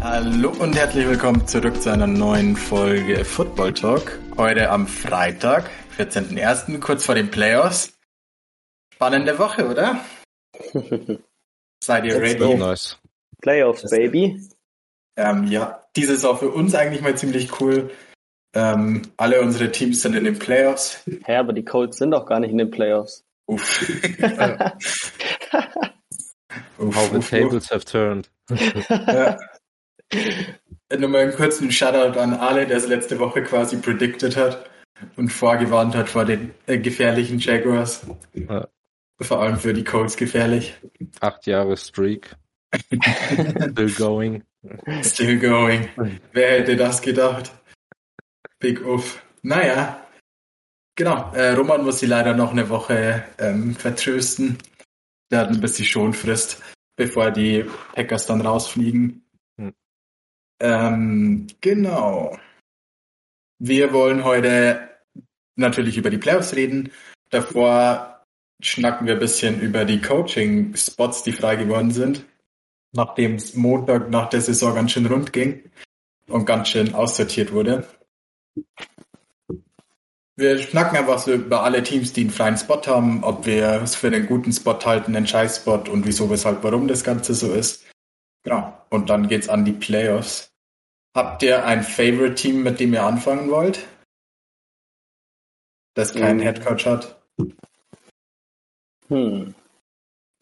Hallo und herzlich willkommen zurück zu einer neuen Folge Football Talk. Heute am Freitag, 14.01., kurz vor den Playoffs. Spannende Woche, oder? Seid ihr ready? Nice. Playoffs, Baby. Ähm, ja, dieses ist auch für uns eigentlich mal ziemlich cool. Ähm, alle unsere Teams sind in den Playoffs. Hä, aber die Colts sind doch gar nicht in den Playoffs. Uff. uff, How the uff, tables have turned. Ja. Nochmal einen kurzen Shoutout an Ale, der es letzte Woche quasi predicted hat und vorgewarnt hat vor den äh, gefährlichen Jaguars. Ja. Vor allem für die Colts gefährlich. Acht Jahre Streak. Still going. Still going. Wer hätte das gedacht? Big Uff. Naja. Genau. Äh, Roman muss sie leider noch eine Woche ähm, vertrösten. Der hat ein bisschen Schonfrist, bevor die Packers dann rausfliegen. Hm. Ähm, genau. Wir wollen heute natürlich über die Playoffs reden. Davor schnacken wir ein bisschen über die Coaching-Spots, die frei geworden sind. Nachdem es Montag nach der Saison ganz schön rund ging und ganz schön aussortiert wurde. Wir schnacken einfach so über alle Teams, die einen freien Spot haben, ob wir es für einen guten Spot halten, einen Scheiß-Spot und wieso, weshalb, warum das Ganze so ist. Genau. Und dann geht's an die Playoffs. Habt ihr ein Favorite-Team, mit dem ihr anfangen wollt? Das keinen Mhm. Headcoach hat? Hm.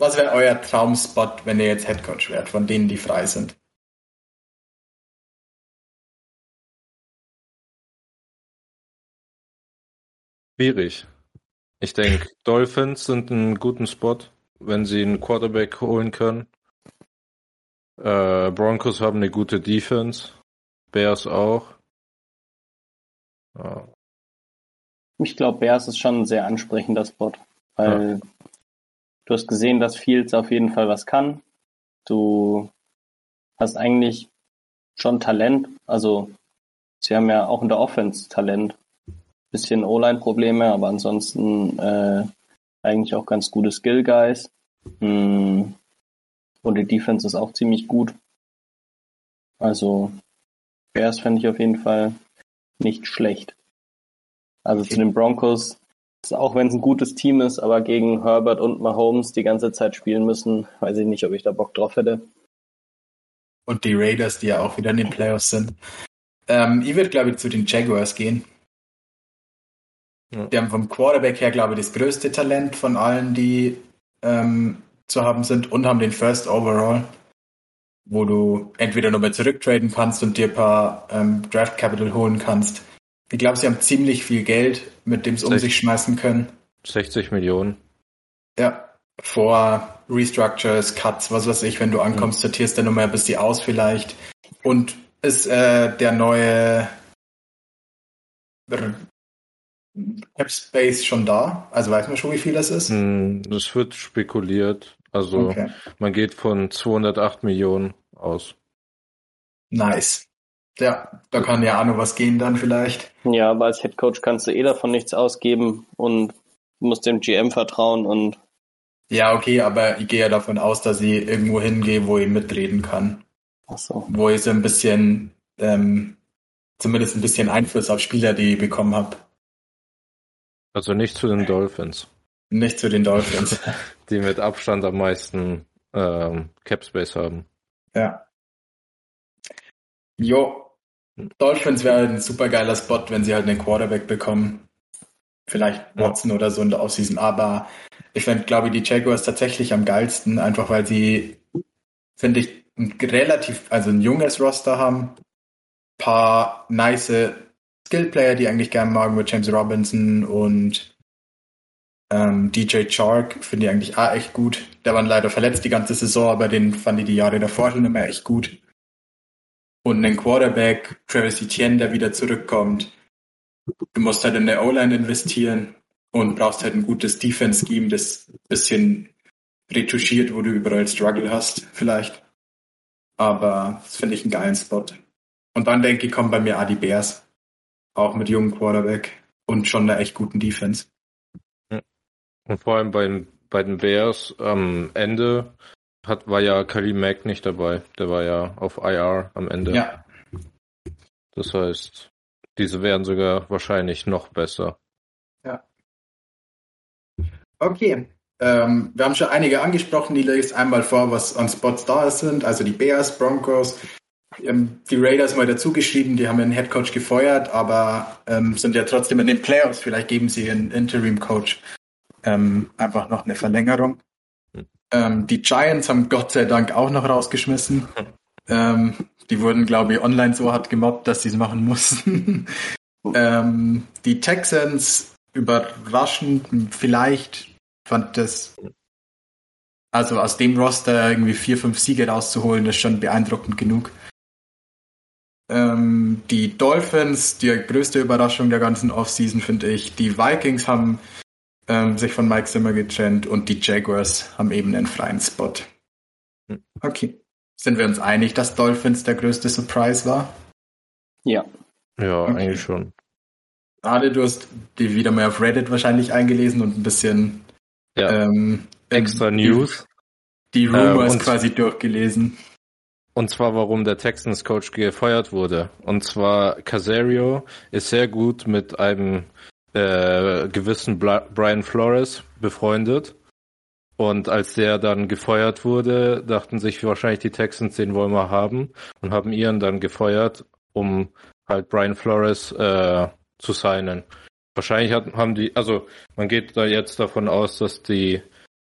Was wäre euer Traumspot, wenn ihr jetzt Headcoach wärt, von denen, die frei sind? Schwierig. Ich denke, Dolphins sind ein guten Spot, wenn sie einen Quarterback holen können. Äh, Broncos haben eine gute Defense. Bears auch. Ja. Ich glaube, Bears ist schon ein sehr ansprechender Spot, weil du hast gesehen, dass Fields auf jeden Fall was kann. Du hast eigentlich schon Talent. Also, sie haben ja auch in der Offense Talent. Bisschen O-Line-Probleme, aber ansonsten äh, eigentlich auch ganz gute Skill-Guys. Hm. Und die Defense ist auch ziemlich gut. Also, Bears fände ich auf jeden Fall nicht schlecht. Also zu den Broncos, auch wenn es ein gutes Team ist, aber gegen Herbert und Mahomes die ganze Zeit spielen müssen, weiß ich nicht, ob ich da Bock drauf hätte. Und die Raiders, die ja auch wieder in den Playoffs sind. Ähm, ich würde, glaube ich, zu den Jaguars gehen. Ja. Die haben vom Quarterback her, glaube ich, das größte Talent von allen, die ähm, zu haben sind und haben den First Overall, wo du entweder nochmal zurücktraden kannst und dir ein paar ähm, Draft Capital holen kannst. Ich glaube, sie haben ziemlich viel Geld, mit dem sie um sich schmeißen können. 60 Millionen. Ja, vor Restructures, Cuts, was weiß ich, wenn du ankommst, sortierst du nochmal bis die aus vielleicht. Und ist äh, der neue Cap Space schon da? Also weiß man schon, wie viel das ist? Hm, Es wird spekuliert. Also Okay, man geht von 208 Millionen aus. nice. Ja, da kann ja auch noch was gehen dann vielleicht. Ja, aber als Head Coach kannst du eh davon nichts ausgeben und musst dem GM vertrauen und Ja, okay, aber ich gehe ja davon aus, dass ich irgendwo hingehe, wo ich mitreden kann. ach so. Wo ich so ein bisschen, ähm, zumindest ein bisschen Einfluss auf Spieler, die ich bekommen habe. Also nicht zu den Dolphins, Nicht zu den Dolphins. die mit Abstand am meisten ähm, Cap Space haben. Ja. Jo. Dolphins wäre ein super geiler Spot, wenn sie halt einen Quarterback bekommen. Vielleicht Ja. Watson oder so in der Offseason. Aber ich fände, glaube ich, die Jaguars tatsächlich am geilsten, einfach weil sie, finde ich, ein relativ, also ein junges Roster haben. Paar nice Skillplayer, die ich eigentlich gerne mag, mit James Robinson und ähm, DJ Chark, finde ich eigentlich auch echt gut. Der war leider verletzt die ganze Saison, aber den fand ich die Jahre davor schon immer echt gut. Und einen Quarterback, Travis Etienne, der wieder zurückkommt. Du musst halt in der O-Line investieren und brauchst halt ein gutes Defense-Scheme, das ein bisschen retuschiert, wo du überall Struggle hast, vielleicht. Aber das finde ich einen geilen Spot. Und dann denke ich, kommen bei mir Adi Bears. Auch mit jungen Quarterback und schon einer echt guten Defense. Und vor allem bei, bei den Bears am Ende hat, war ja Kalim Mack nicht dabei. Der war ja auf IR am Ende. Ja. Das heißt, diese wären sogar wahrscheinlich noch besser. Ja. Okay. Ähm, wir haben schon einige angesprochen, die lese einmal vor, was an Spots da sind. Also die Bears, Broncos, ähm, die Raiders mal dazu geschrieben, die haben einen Headcoach gefeuert, aber ähm, sind ja trotzdem in den Playoffs. Vielleicht geben sie einen Interim-Coach ähm, einfach noch eine Verlängerung. Hm. Ähm, die Giants haben Gott sei Dank auch noch rausgeschmissen. Ähm, die wurden, glaube ich, online so hart gemobbt, dass sie es machen mussten. ähm, die Texans überraschend vielleicht fand das also aus dem Roster irgendwie vier, fünf Siege rauszuholen, ist schon beeindruckend genug. Ähm, die Dolphins, die größte Überraschung der ganzen Offseason, finde ich. Die Vikings haben ähm, sich von Mike Zimmer getrennt und die Jaguars haben eben einen freien Spot. Hm. Okay. Sind wir uns einig, dass Dolphins der größte Surprise war? Ja. Ja, Okay. eigentlich schon. Ade, du hast die wieder mal auf Reddit wahrscheinlich eingelesen und ein bisschen Ja. ähm, Extra die- News. Die Rumors und- quasi durchgelesen. Und zwar, warum der Texans Coach gefeuert wurde. Und zwar, Casario ist sehr gut mit einem äh, gewissen Bla Brian Flores befreundet. Und als der dann gefeuert wurde, dachten sich wahrscheinlich die Texans, den wollen wir haben. Und haben ihren dann gefeuert, um halt Brian Flores äh, zu signen. Wahrscheinlich hat, haben die, also man geht da jetzt davon aus, dass die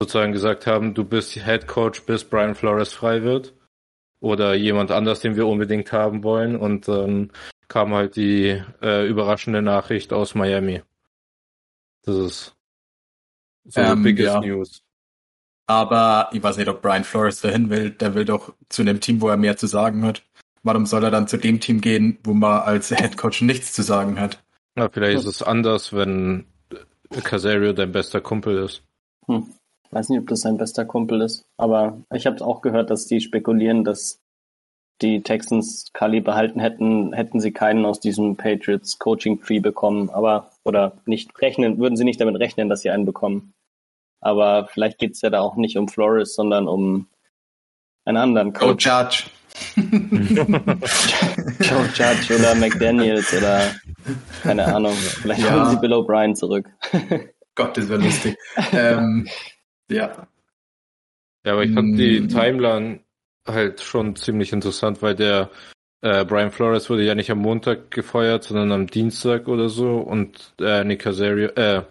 sozusagen gesagt haben, du bist Head Coach, bis Brian Flores frei wird oder jemand anders, den wir unbedingt haben wollen. Und dann kam halt die äh, überraschende Nachricht aus Miami. Das ist so Ähm, the biggest ja. news. Aber ich weiß nicht, ob Brian Flores dahin will. Der will doch zu einem Team, wo er mehr zu sagen hat. Warum soll er dann zu dem Team gehen, wo man als Head Coach nichts zu sagen hat? Ja, vielleicht ist es anders, wenn Casario dein bester Kumpel ist. Hm. Weiß nicht, ob das sein bester Kumpel ist. Aber ich habe auch gehört, dass die spekulieren, dass die Texans Kali behalten hätten, hätten sie keinen aus diesem Patriots Coaching Tree bekommen. Aber, oder nicht rechnen, würden sie nicht damit rechnen, dass sie einen bekommen. Aber vielleicht geht's ja da auch nicht um Flores, sondern um einen anderen Coach. Judge. Joe Judge oder McDaniels oder keine Ahnung. Vielleicht Ja. holen sie Bill O'Brien zurück. Gott, das wäre lustig. ähm, ja. Ja, aber ich fand die Mm. Timeline halt schon ziemlich interessant, weil der äh, Brian Flores wurde ja nicht am Montag gefeuert, sondern am Dienstag oder so und äh, Nick Casario, äh,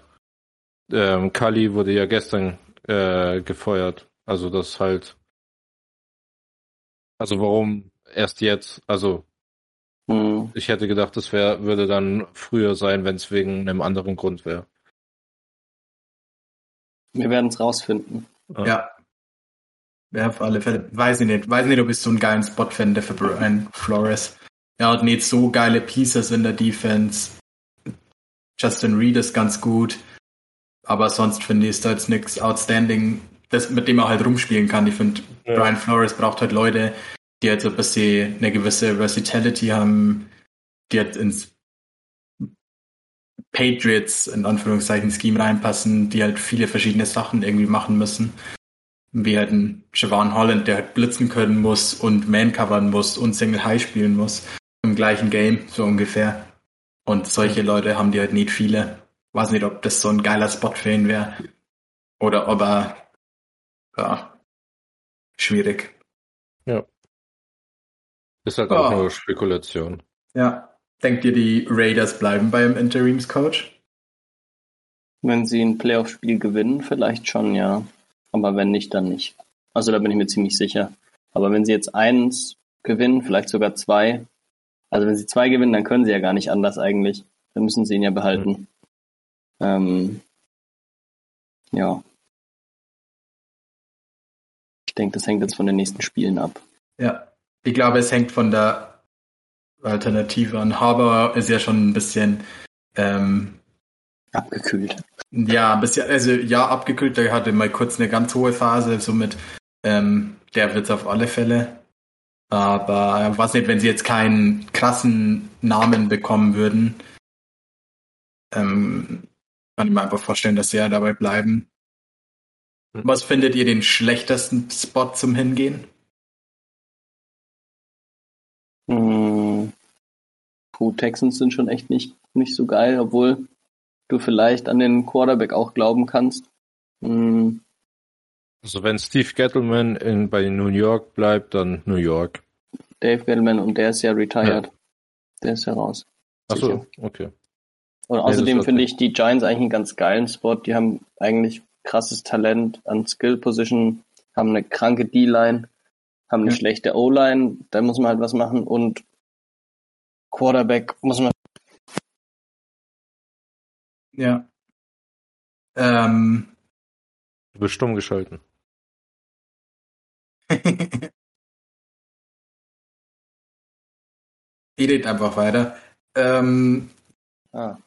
ähm, Kali wurde ja gestern äh, gefeuert. Also das halt. Also warum erst jetzt? Also Hm. ich hätte gedacht, das wäre würde dann früher sein, wenn es wegen einem anderen Grund wäre. Wir werden es rausfinden. Ja. Wäre auf alle Fälle. Weiß ich nicht. Weiß nicht, ob ich so einen geilen Spot fände für Brian Flores. Er hat nicht so geile Pieces in der Defense. Justin Reed ist ganz gut. Aber sonst finde ich, ist da jetzt nichts outstanding, das, mit dem er halt rumspielen kann. Ich finde, Ja. Brian Flores braucht halt Leute, die halt so ein bisschen eine gewisse Versatility haben, die halt ins Patriots in Anführungszeichen Scheme reinpassen, die halt viele verschiedene Sachen irgendwie machen müssen. Wie halt ein Siobhan Holland, der halt blitzen können muss und Man covern muss und Single High spielen muss. Im gleichen Game, so ungefähr. Und solche Leute haben die halt nicht viele. Weiß nicht, ob das so ein geiler Spot für ihn wäre. Oder ob er, ja, schwierig. Ist halt auch Oh. nur Spekulation. Ja. Denkt ihr, die Raiders bleiben beim Interimscoach? Wenn sie ein Playoff-Spiel gewinnen, vielleicht schon, ja. Aber wenn nicht, dann nicht. Also da bin ich mir ziemlich sicher. Aber wenn sie jetzt eins gewinnen, vielleicht sogar zwei, also wenn sie zwei gewinnen, dann können sie ja gar nicht anders eigentlich. Dann müssen sie ihn ja behalten. Ähm, ja. Ich denke, das hängt jetzt von den nächsten Spielen ab. Ja. Ich glaube, es hängt von der Alternative an. Harbour ist ja schon ein bisschen, ähm, Abgekühlt. ja, ein bisschen, also ja, abgekühlt. Der hatte mal kurz eine ganz hohe Phase, somit, ähm, der wird's auf alle Fälle. Aber was nicht, wenn sie jetzt keinen krassen Namen bekommen würden, ähm, kann ich mir einfach vorstellen, dass sie ja dabei bleiben. Hm. Was findet ihr den schlechtesten Spot zum Hingehen? Hm. Puh, Texans sind schon echt nicht, nicht so geil, obwohl du vielleicht an den Quarterback auch glauben kannst. Hm. Also wenn Steve Gettleman in, bei New York bleibt, dann New York. Dave Gettleman und der ist ja retired. Der ist ja raus. Achso, okay. Und außerdem finde ich die Giants eigentlich einen ganz geilen Spot. Die haben eigentlich krasses Talent an Skill Position, haben eine kranke D-Line, haben eine Ja. schlechte O-Line, da muss man halt was machen und Quarterback muss man. Ja. Ähm, Du bist stumm geschalten. Redet einfach weiter. Ähm, Ah,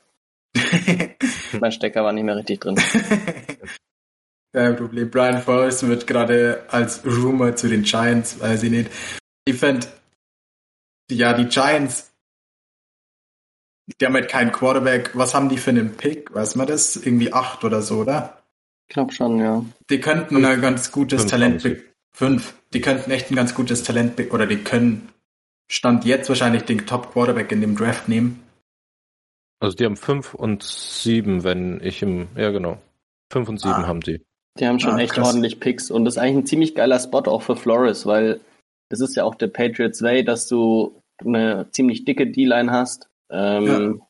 mein Stecker war nicht mehr richtig drin. Kein Problem. Brian Flores wird gerade als Rumor zu den Giants, weiß ich nicht. Ich fände, ja, die Giants, die haben halt keinen Quarterback. Was haben die für einen Pick? Weiß man das? Irgendwie acht oder so, oder? Ich glaube schon, ja. Die könnten ein ganz gutes Fünf Talent pick- Fünf. Die könnten echt ein ganz gutes Talent pick- oder die können Stand jetzt wahrscheinlich den Top Quarterback in dem Draft nehmen. Also die haben fünf und sieben, wenn ich im, ja genau. Fünf und sieben Ah. haben die. Die haben schon Ah, echt krass. ordentlich Picks und das ist eigentlich ein ziemlich geiler Spot auch für Flores, weil das ist ja auch der Patriots Way, dass du eine ziemlich dicke D-Line hast. Ähm,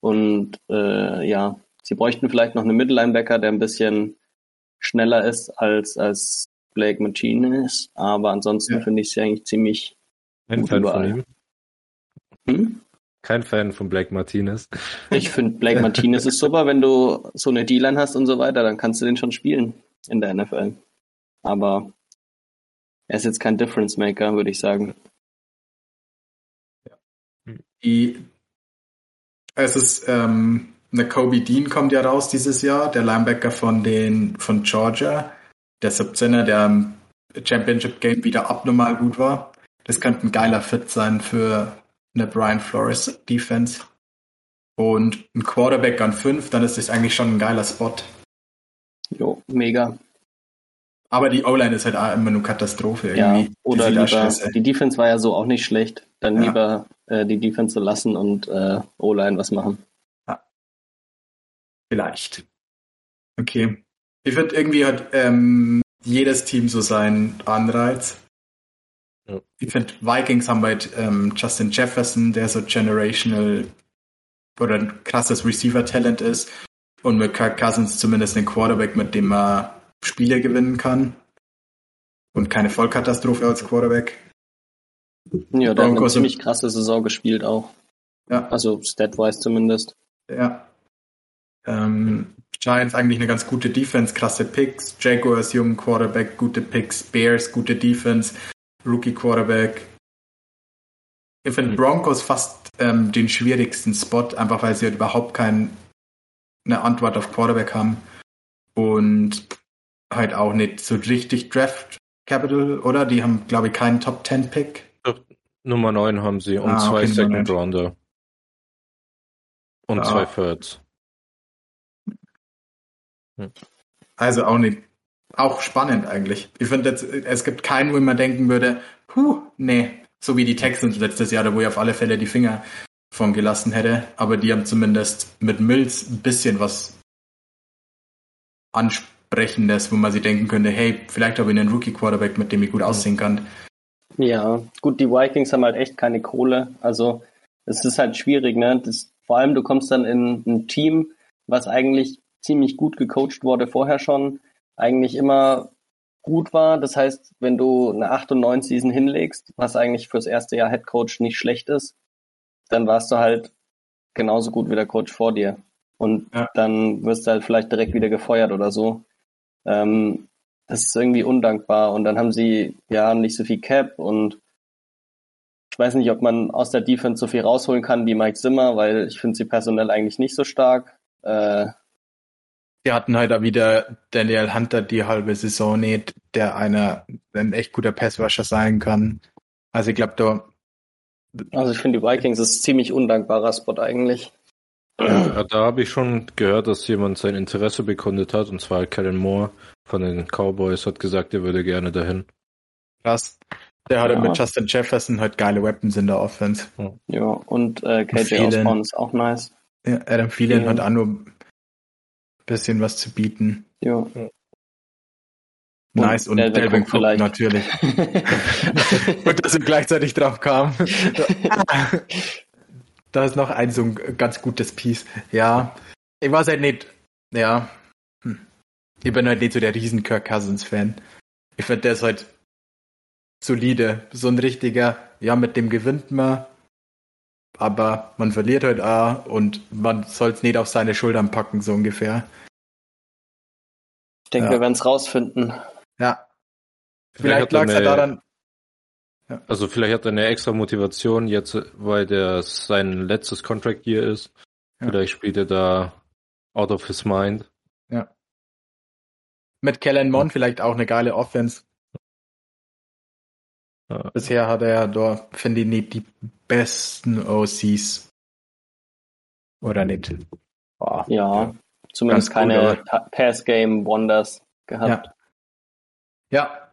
Und äh, ja, sie bräuchten vielleicht noch einen Mittellinebacker, der ein bisschen schneller ist als, als Blake Martinez, aber ansonsten Ja. finde ich sie eigentlich ziemlich. Kein Gut Fan überall. von ihm. Hm? Kein Fan von Blake Martinez. Ich finde Blake Martinez ist super, wenn du so eine D-Line hast und so weiter, dann kannst du den schon spielen in der NFL. Aber er ist jetzt kein Difference Maker, würde ich sagen. Die, es ist, ähm, eine Kobe Dean kommt ja raus dieses Jahr, der Linebacker von den, von Georgia, der 17er, der im Championship Game wieder abnormal gut war. Das könnte ein geiler Fit sein für eine Brian Flores Defense. Und ein Quarterback an 5, dann ist das eigentlich schon ein geiler Spot. Jo, mega. Aber die O-Line ist halt auch immer nur Katastrophe irgendwie. Ja, oder Die lieber, die Defense war ja so auch nicht schlecht. Dann Ja. lieber äh, die Defense so lassen und äh, O-Line was machen. Vielleicht. Okay. Ich finde, irgendwie hat ähm, jedes Team so seinen Anreiz. Ja. Ich finde, Vikings haben halt ähm, Justin Jefferson, der so generational oder ein krasses Receiver-Talent ist. Und mit Kirk Cousins zumindest einen Quarterback, mit dem man Spiele gewinnen kann. Und keine Vollkatastrophe als Quarterback. Ja, der hat eine ziemlich krasse Saison gespielt auch. Ja. Also stat-wise zumindest. Ja. Ähm, Giants eigentlich eine ganz gute Defense, krasse Picks. Jaguars jungen Quarterback, gute Picks. Bears gute Defense, Rookie Quarterback. Ich finde Mhm. Broncos fast ähm, den schwierigsten Spot, einfach weil sie halt überhaupt keine Antwort auf Quarterback haben und halt auch nicht so richtig Draft Capital, oder? Die haben, glaube ich, keinen Top 10 Pick. Nummer 9 haben sie und Ah, zwei okay, Second. Rounder. Und Ah. zwei Thirds. Also auch nicht, auch spannend eigentlich. Ich finde, es gibt keinen, wo man denken würde, puh, nee, so wie die Texans letztes Jahr, da wo ich auf alle Fälle die Finger von gelassen hätte. Aber die haben zumindest mit Mills ein bisschen was Ansprechendes, wo man sich denken könnte, hey, vielleicht habe ich einen Rookie-Quarterback, mit dem ich gut aussehen kann. Ja, gut, die Vikings haben halt echt keine Kohle. Also es ist halt schwierig, ne? Das, vor allem, du kommst dann in ein Team, was eigentlich ziemlich gut gecoacht wurde vorher schon, eigentlich immer gut war. Das heißt, wenn du eine 8 und 9 Season hinlegst, was eigentlich fürs erste Jahr Head Coach nicht schlecht ist, dann warst du halt genauso gut wie der Coach vor dir. Und Ja. dann wirst du halt vielleicht direkt wieder gefeuert oder so. Ähm, das ist irgendwie undankbar. Und dann haben sie ja nicht so viel Cap und ich weiß nicht, ob man aus der Defense so viel rausholen kann wie Mike Zimmer, weil ich finde sie personell eigentlich nicht so stark. Äh, Die hatten halt auch wieder Daniel Hunter die halbe Saison nicht, der einer ein echt guter Passwasher sein kann. Also ich glaube, da. Also ich finde, die Vikings ist ein ziemlich undankbarer Spot eigentlich. Ja, da habe ich schon gehört, dass jemand sein Interesse bekundet hat, und zwar Kellen Moore von den Cowboys hat gesagt, er würde gerne dahin. Krass. Der hatte Ja. mit Justin Jefferson halt geile Weapons in der Offense. Ja, und äh, KJ. Osborne ist auch nice. Ja, Adam Ja. hat auch nur ein bisschen was zu bieten. Ja. Nice. Und Delvin Cook vielleicht. natürlich. Und dass wir gleichzeitig drauf kamen. da ist noch ein so ein ganz gutes Piece. Ja. Ich weiß halt nicht. Ja. Hm. Ich bin halt nicht so der riesen Kirk Cousins Fan. Ich finde, der ist halt solide. So ein richtiger, ja, mit dem gewinnt man. Aber man verliert halt auch und man soll es nicht auf seine Schultern packen, so ungefähr. Ich denke, Ja. wir werden es rausfinden. Ja. Vielleicht lag es er ja eine- Also vielleicht hat er eine extra Motivation jetzt, weil der sein letztes Contract Year ist. Ja. Vielleicht spielt er da out of his mind. Mit Kellen Mond vielleicht auch eine geile Offense. Ja. Bisher hat er ja da, finde ich, nicht die besten OCs. Oder nicht? Boah. Ja, zumindest Ganz keine Pass-Game-Wonders gehabt. Ja.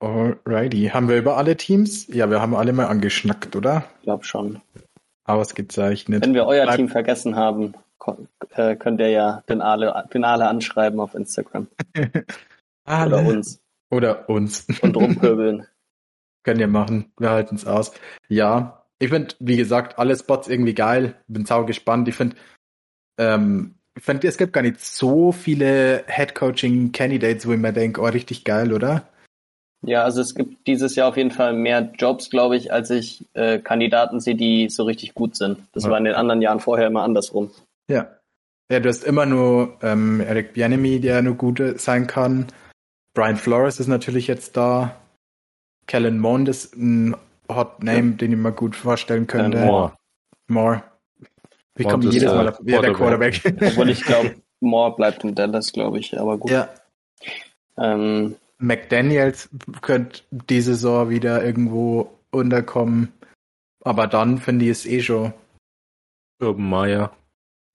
Alrighty. Haben wir über alle Teams? Ja, wir haben alle mal angeschnackt, oder? Ich glaube schon. Ausgezeichnet. Wenn wir euer Bleib- Team vergessen haben, äh, könnt ihr ja den Ale, den Ale anschreiben auf Instagram. alle. Oder uns. Oder uns. Und rumpöbeln. Können wir machen. Wir halten es aus. Ja, ich finde, wie gesagt, alle Spots irgendwie geil. Bin sau gespannt. Ich finde, ähm, ich finde, es gibt gar nicht so viele Head-Coaching-Candidates, wo ich mir denke, oh, richtig geil, oder? Ja, also es gibt dieses Jahr auf jeden Fall mehr Jobs, glaube ich, als ich äh, Kandidaten sehe, die so richtig gut sind. Das Ja. war in den anderen Jahren vorher immer andersrum. Ja. Ja, du hast immer nur ähm, Eric Bianemi, der nur gut sein kann. Brian Flores ist natürlich jetzt da. Kellen Mond ist ein Hot Name, den ich mir gut vorstellen könnte. Kellen Moore. More. Ich Mond komme ist jedes der Mal auf ja, der Quarterback. Quarterback. Obwohl ich glaube, Moore bleibt in Dallas, glaube ich, aber gut. ja. Ähm, McDaniels könnte diese Saison wieder irgendwo unterkommen. Aber dann finde ich es eh schon. Urban Meyer.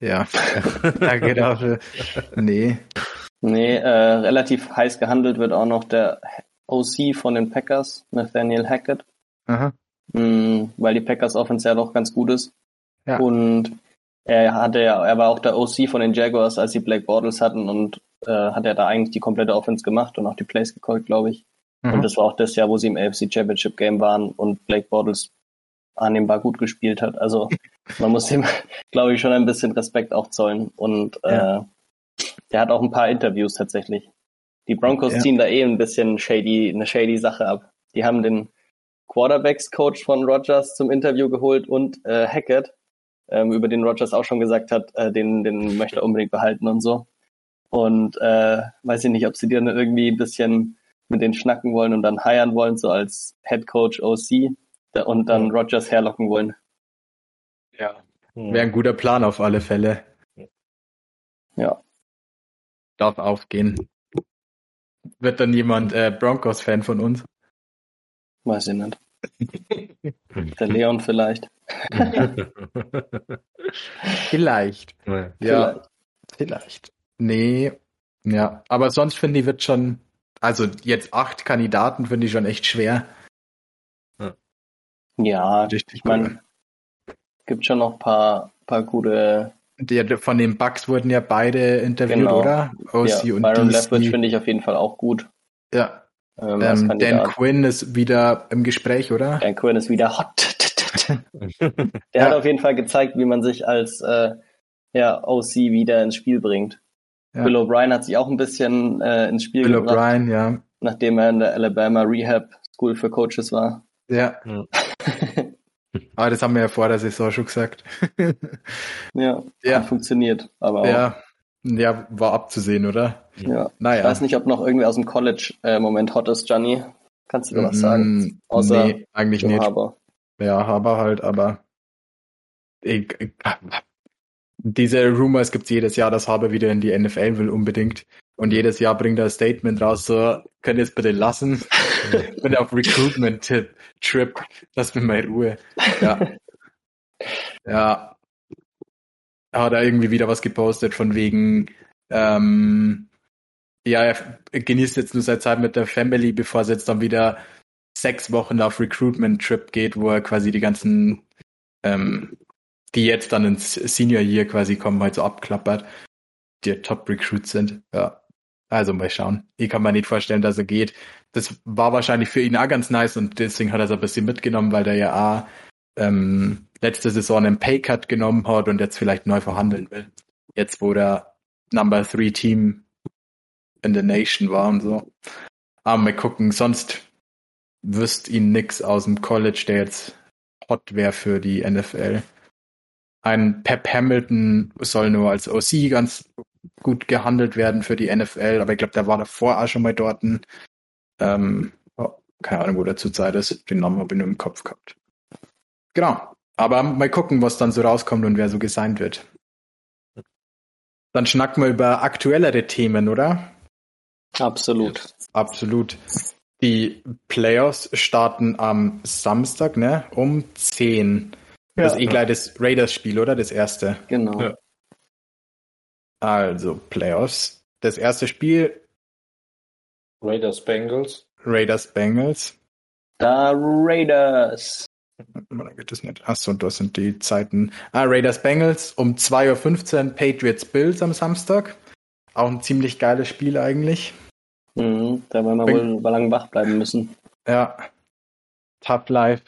Ja. Danke dafür. Nee. nee, äh, relativ heiß gehandelt wird auch noch der OC von den Packers, Nathaniel Hackett. Aha. Mm, weil die Packers Offense ja doch ganz gut ist. Ja. Und er hatte ja, er war auch der OC von den Jaguars, als sie Blake Bortles hatten und äh, hat er da eigentlich die komplette Offense gemacht und auch die Plays gecallt, glaube ich. Und Mhm. das war auch das Jahr, wo sie im AFC Championship Game waren und Blake Bortles annehmbar gut gespielt hat. Also man muss ihm, glaube ich, schon ein bisschen Respekt auch zollen. Und Ja. äh, der hat auch ein paar Interviews tatsächlich. Die Broncos Ja. ziehen da eh ein bisschen shady, eine shady Sache ab. Die haben den Quarterbacks-Coach von Rogers zum Interview geholt und äh, Hackett, ähm, über den Rogers auch schon gesagt hat, äh, den, den möchte er unbedingt behalten und so. Und äh, weiß ich nicht, ob sie dir dann irgendwie ein bisschen mit denen schnacken wollen und dann hiren wollen, so als Head Coach OC da- und dann Rogers herlocken wollen. Ja. Wäre ein guter Plan auf alle Fälle. Ja. Darf aufgehen. Wird dann jemand äh, Broncos-Fan von uns? Weiß ich nicht. Der Leon vielleicht. Vielleicht. Ja. Ja, vielleicht. Nee. Ja, aber sonst finde ich, wird schon, also jetzt acht Kandidaten finde ich schon echt schwer. Ja, Richtig ich meine, gibt schon noch ein paar, paar gute, Die, von den Bucks wurden ja beide interviewt, Genau. oder? OC ja, und Byron Leftwich finde ich auf jeden Fall auch gut. Ja, Ähm, ähm, Dan. Quinn ist wieder im Gespräch, oder? Dan Quinn ist wieder hot. Der Ja. hat auf jeden Fall gezeigt, wie man sich als äh, ja, OC wieder ins Spiel bringt. Ja. Bill O'Brien hat sich auch ein bisschen äh, ins Spiel Bill gebracht, O'Brien, ja. nachdem er in der Alabama Rehab School für Coaches war. Ja. Ja. Aber das haben wir ja vor der Saison schon gesagt. Ja, Ja. funktioniert. Aber auch, ja. Ja, war abzusehen, oder? ja. Ich Naja. weiß nicht, ob noch irgendwie aus dem College äh, im Moment hot ist, Gianni. Kannst du da was sagen? Mm, Außer nee, eigentlich Joe nicht. Harbour. Ja, aber halt, aber ich, ich, diese Rumors gibt's jedes Jahr, dass Haber wieder in die NFL will unbedingt. Und jedes Jahr bringt er ein Statement raus, so, könnt ihr es bitte lassen? ich bin auf Recruitment-Trip, lass mir mal Ruhe. Ja. ja. Hat er irgendwie wieder was gepostet von wegen, ähm, ja, er genießt jetzt nur seine Zeit mit der Family, bevor es jetzt dann wieder sechs Wochen auf Recruitment-Trip geht, wo er quasi die ganzen, ähm, die jetzt dann ins Senior Year quasi kommen, halt so abklappert, die Top-Recruits sind. Ja. Also mal schauen. Ich kann mir nicht vorstellen, dass er geht. Das war wahrscheinlich für ihn auch ganz nice und deswegen hat er es ein bisschen mitgenommen, weil der ja auch ähm, letzte Saison einen Paycut genommen hat und jetzt vielleicht neu verhandeln will. Jetzt, wo der Number Three Team in the Nation war und so. Aber mal gucken, sonst wüsst ihn nix aus dem College, der jetzt hot wäre für die NFL. Ein Pep Hamilton soll nur als OC ganz gut gehandelt werden für die NFL, aber ich glaube, der war davor auch schon mal dort. Ähm, oh, keine Ahnung, wo der zurzeit ist. Den Namen habe ich nur im Kopf gehabt. Genau. Aber mal gucken, was dann so rauskommt und wer so gesigned wird. Dann schnacken wir über aktuellere Themen, oder? Absolut. Absolut. Die Playoffs starten am Samstag, ne? Um 10. Ja. Das ist eh gleich das Raiders-Spiel, oder? Das erste. Genau. Ja. Also, Playoffs. Das erste Spiel. Raiders Bengals. Raiders Bengals. Da Raiders. Da geht das nicht. Achso, das sind die Zeiten. Ah, Raiders Bengals um 2.15 Uhr Patriots Bills am Samstag. Auch ein ziemlich geiles Spiel eigentlich. Mhm, da werden wir wohl lang wach bleiben müssen. Ja. Tough Life.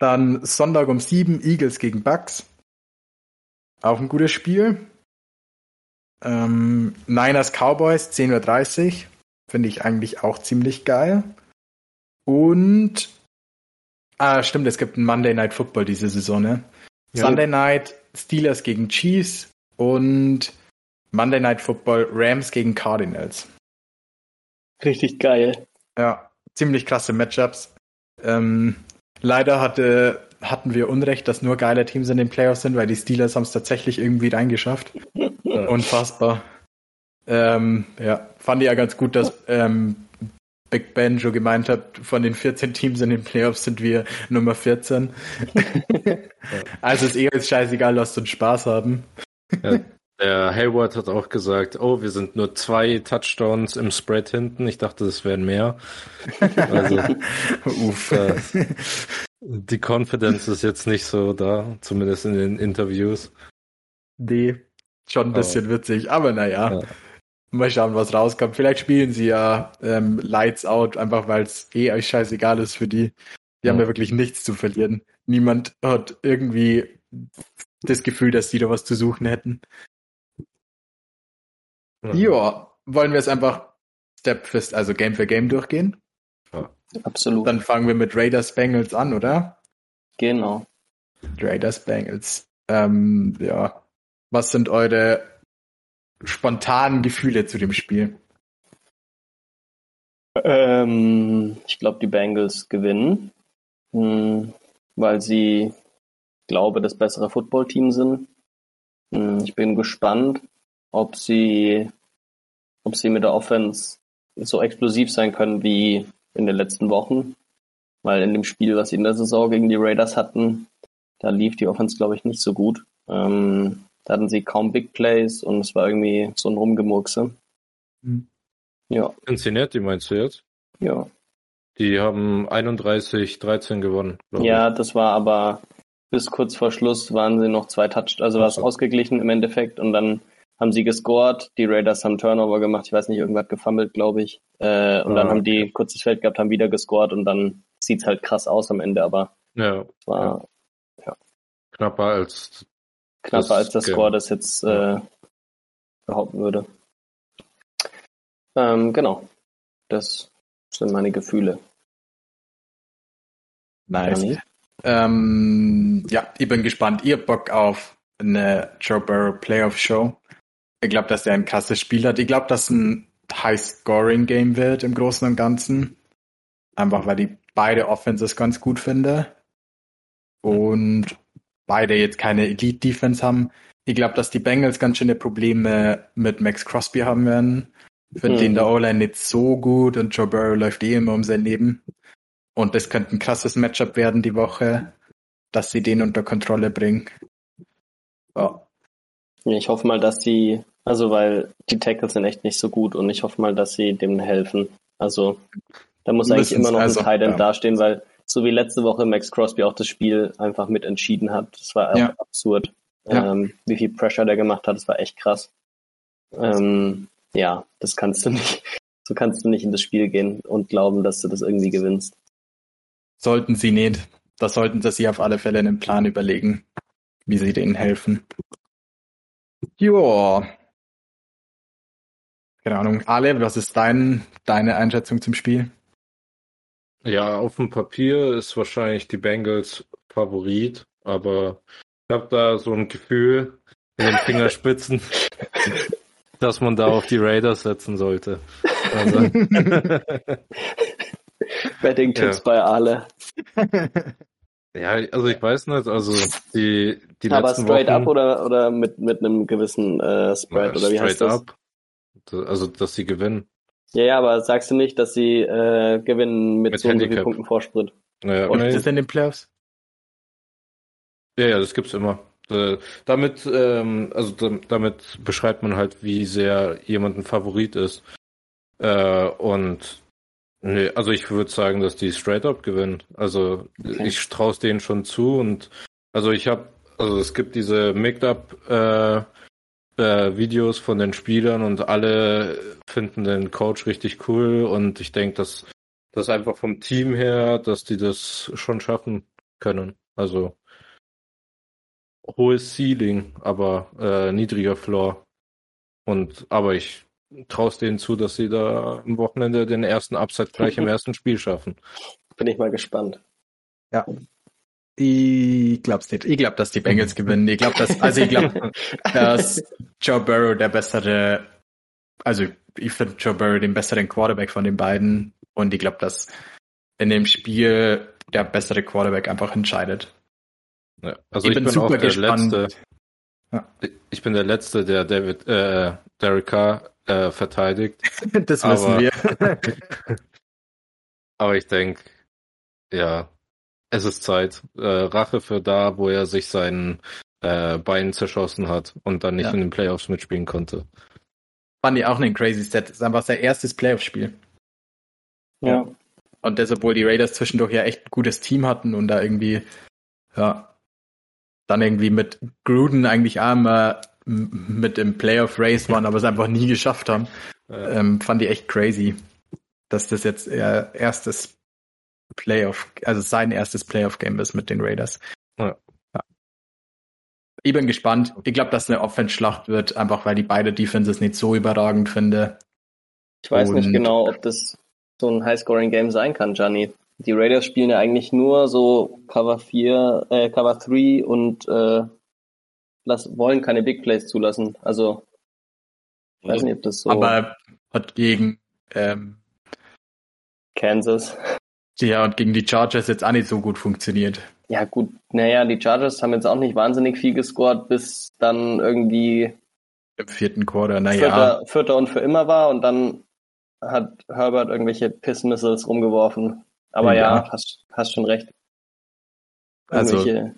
Dann Sonntag um 7 Eagles gegen Bucks. Auch ein gutes Spiel. Ähm, Niners Cowboys 10.30 Uhr. Finde ich eigentlich auch ziemlich geil. Und Ah, stimmt, es gibt ein Monday Night Football diese Saison, ne? Ja. Sunday Night Steelers gegen Chiefs und Monday Night Football Rams gegen Cardinals. Richtig geil. Ja, ziemlich krasse Matchups. Ähm, leider hatte, hatten wir Unrecht, dass nur geile Teams in den Playoffs sind, weil die Steelers haben es tatsächlich irgendwie reingeschafft. Unfassbar. Ähm, ja, fand ich ja ganz gut, dass ähm, Big Ben schon gemeint hat, von den 14 Teams in den Playoffs sind wir Nummer 14. also ist eh jetzt scheißegal, lasst uns Spaß haben. Ja, der Hayward hat auch gesagt, oh, wir sind nur zwei Touchdowns im Spread hinten. Ich dachte, das wären mehr. Also, Uff. Äh, die Confidence ist jetzt nicht so da, zumindest in den Interviews. Nee, schon ein bisschen aber, witzig, aber naja. Ja. Mal schauen, was rauskommt. Vielleicht spielen sie ja ähm, Lights Out, einfach weil es eh euch scheißegal ist für die. Die ja. haben ja wirklich nichts zu verlieren. Niemand hat irgendwie das Gefühl, dass die da was zu suchen hätten. Ja. Jo, wollen wir es einfach Step für also Game für Game durchgehen? Ja. Absolut. Dann fangen wir mit Raiders Bengals an, oder? Genau. Raiders Bengals. Ähm, ja. Was sind eure spontanen Gefühle zu dem Spiel? Ähm, ich glaube, die Bengals gewinnen, mh, hm, weil sie, glaube, das bessere Footballteam sind. Mh, hm, ich bin gespannt, ob sie, ob sie mit der Offense so explosiv sein können wie in den letzten Wochen. Weil in dem Spiel, was sie in der Saison gegen die Raiders hatten, da lief die Offense, glaube ich, nicht so gut. Ähm, da hatten sie kaum Big Plays und es war irgendwie so ein Rumgemurkse. Mhm. Ja. Cincinnati meinst du jetzt? Ja. Die haben 31-13 gewonnen. Ja, ich. das war aber bis kurz vor Schluss waren sie noch zwei Touch, also war es ausgeglichen im Endeffekt und dann haben sie gescored, die Raiders haben Turnover gemacht, ich weiß nicht, irgendwas gefummelt, glaube ich. Äh, und ah, dann haben die kurzes Feld gehabt, haben wieder gescored und dann sieht's halt krass aus am Ende, aber ja, war ja. ja. knapper als knapper das, als der okay. Score das jetzt äh, behaupten würde. Ähm, genau. Das sind meine Gefühle. Nice. Ähm, ja, ich bin gespannt. Ihr Bock auf eine Joe Burrow Playoff Show? Ich glaube, dass er ein krasses Spiel hat. Ich glaube, dass ein High-Scoring-Game wird im Großen und Ganzen. Einfach weil ich beide Offenses ganz gut finde. Und beide jetzt keine Elite-Defense haben. Ich glaube, dass die Bengals ganz schöne Probleme mit Max Crosby haben werden. Finde Mhm. den der O-Line nicht so gut und Joe Burrow läuft eh immer um sein Leben. Und das könnte ein krasses Matchup werden die Woche, dass sie den unter Kontrolle bringen. Ja. Ich hoffe mal, dass sie, also weil die Tackles sind echt nicht so gut und ich hoffe mal, dass sie dem helfen. Also da muss eigentlich immer noch also, ein Tight End ja. dastehen, weil so wie letzte Woche Max Crosby auch das Spiel einfach mit entschieden hat. Das war Ja. absurd. Ja. Ähm, wie viel Pressure der gemacht hat, das war echt krass. Ähm, ja, das kannst du nicht, so kannst du nicht in das Spiel gehen und glauben, dass du das irgendwie gewinnst. Sollten sie nicht. Da sollten sie sich auf alle Fälle einen Plan überlegen, wie sie denen helfen. Joa. Keine Ahnung. Ale, was ist dein, deine Einschätzung zum Spiel? Ja, auf dem Papier ist wahrscheinlich die Bengals Favorit, aber ich habe da so ein Gefühl in den Fingerspitzen, dass man da auf die Raiders setzen sollte. Also, Betting-Tipps Ja. bei Ale. ja, also ich weiß nicht, also die, die Aber letzten straight Wochen, up oder, oder mit, mit einem gewissen äh, Spread oder wie straight heißt das? up, also dass sie gewinnen. Ja, ja, aber sagst du nicht, dass sie äh, gewinnen mit, Mit so vielen. Punkten Vorsprint? Naja, Und nee, ist das in den Playoffs? Ja, ja, das gibt's immer. Äh, damit, ähm, also dam- damit beschreibt man halt, wie sehr jemand ein Favorit ist. Äh, und nee, also ich würde sagen, dass die straight up gewinnen. Also Okay. ich traue denen schon zu und also ich habe, also es gibt diese Mixed-up äh, äh, Videos von den Spielern und alle finden den Coach richtig cool und ich denke, dass das einfach vom Team her, dass die das schon schaffen können. Also hohes Ceiling, aber äh, niedriger Floor. Und aber ich traue denen zu, dass sie da am Wochenende den ersten Upset gleich im ersten Spiel schaffen. Bin ich mal gespannt. Ich glaub's nicht. Ich glaube, dass die Bengals gewinnen. Ich glaube, dass, also ich glaube, dass Joe Burrow der bessere, also ich finde Joe Burrow den besseren Quarterback von den beiden und ich glaube, dass in dem Spiel der bessere Quarterback einfach entscheidet. Ja, also ich ich, bin bin, super auch der gespannt. letzte. Ich bin der letzte, der David äh, Derek Carr äh, verteidigt. Das wissen Aber- wir. Aber ich denke, ja, es ist Zeit. Äh, Rache für da, wo er sich sein äh, Bein zerschossen hat und dann nicht Ja. in den Playoffs mitspielen konnte. Fand ich auch einen crazy Set. Das ist einfach sein erstes Playoff-Spiel. Ja. Und das, obwohl die Raiders zwischendurch ja echt ein gutes Team hatten und da irgendwie, ja, dann irgendwie mit Gruden eigentlich auch immer mit im Playoff-Race waren, aber es einfach nie geschafft haben. Äh, Ähm, fand ich echt crazy, dass das jetzt ihr erstes Playoff, also sein erstes Playoff-Game ist mit den Raiders. Ja. Ja. Ich bin gespannt. Ich glaube, dass eine Offense-Schlacht wird, einfach weil die beide Defenses nicht so überragend finde. Ich weiß nicht Und- genau, ob das so ein High-Scoring-Game sein kann, Gianni. Die Raiders spielen ja eigentlich nur so Cover 4, äh, Cover 3 und äh, lass, wollen keine Big Plays zulassen. Also, ich weiß nicht, ob das so Aber hat gegen ähm, Kansas. ja und gegen die Chargers jetzt auch nicht so gut funktioniert. Ja, gut, naja, die Chargers haben jetzt auch nicht wahnsinnig viel gescored, bis dann irgendwie Im vierten Quarter, naja. Vierter, Vierter und für immer war und dann hat Herbert irgendwelche Piss-Missiles rumgeworfen. Aber ja, Ja. hast, hast schon recht. Also- Irgendwelche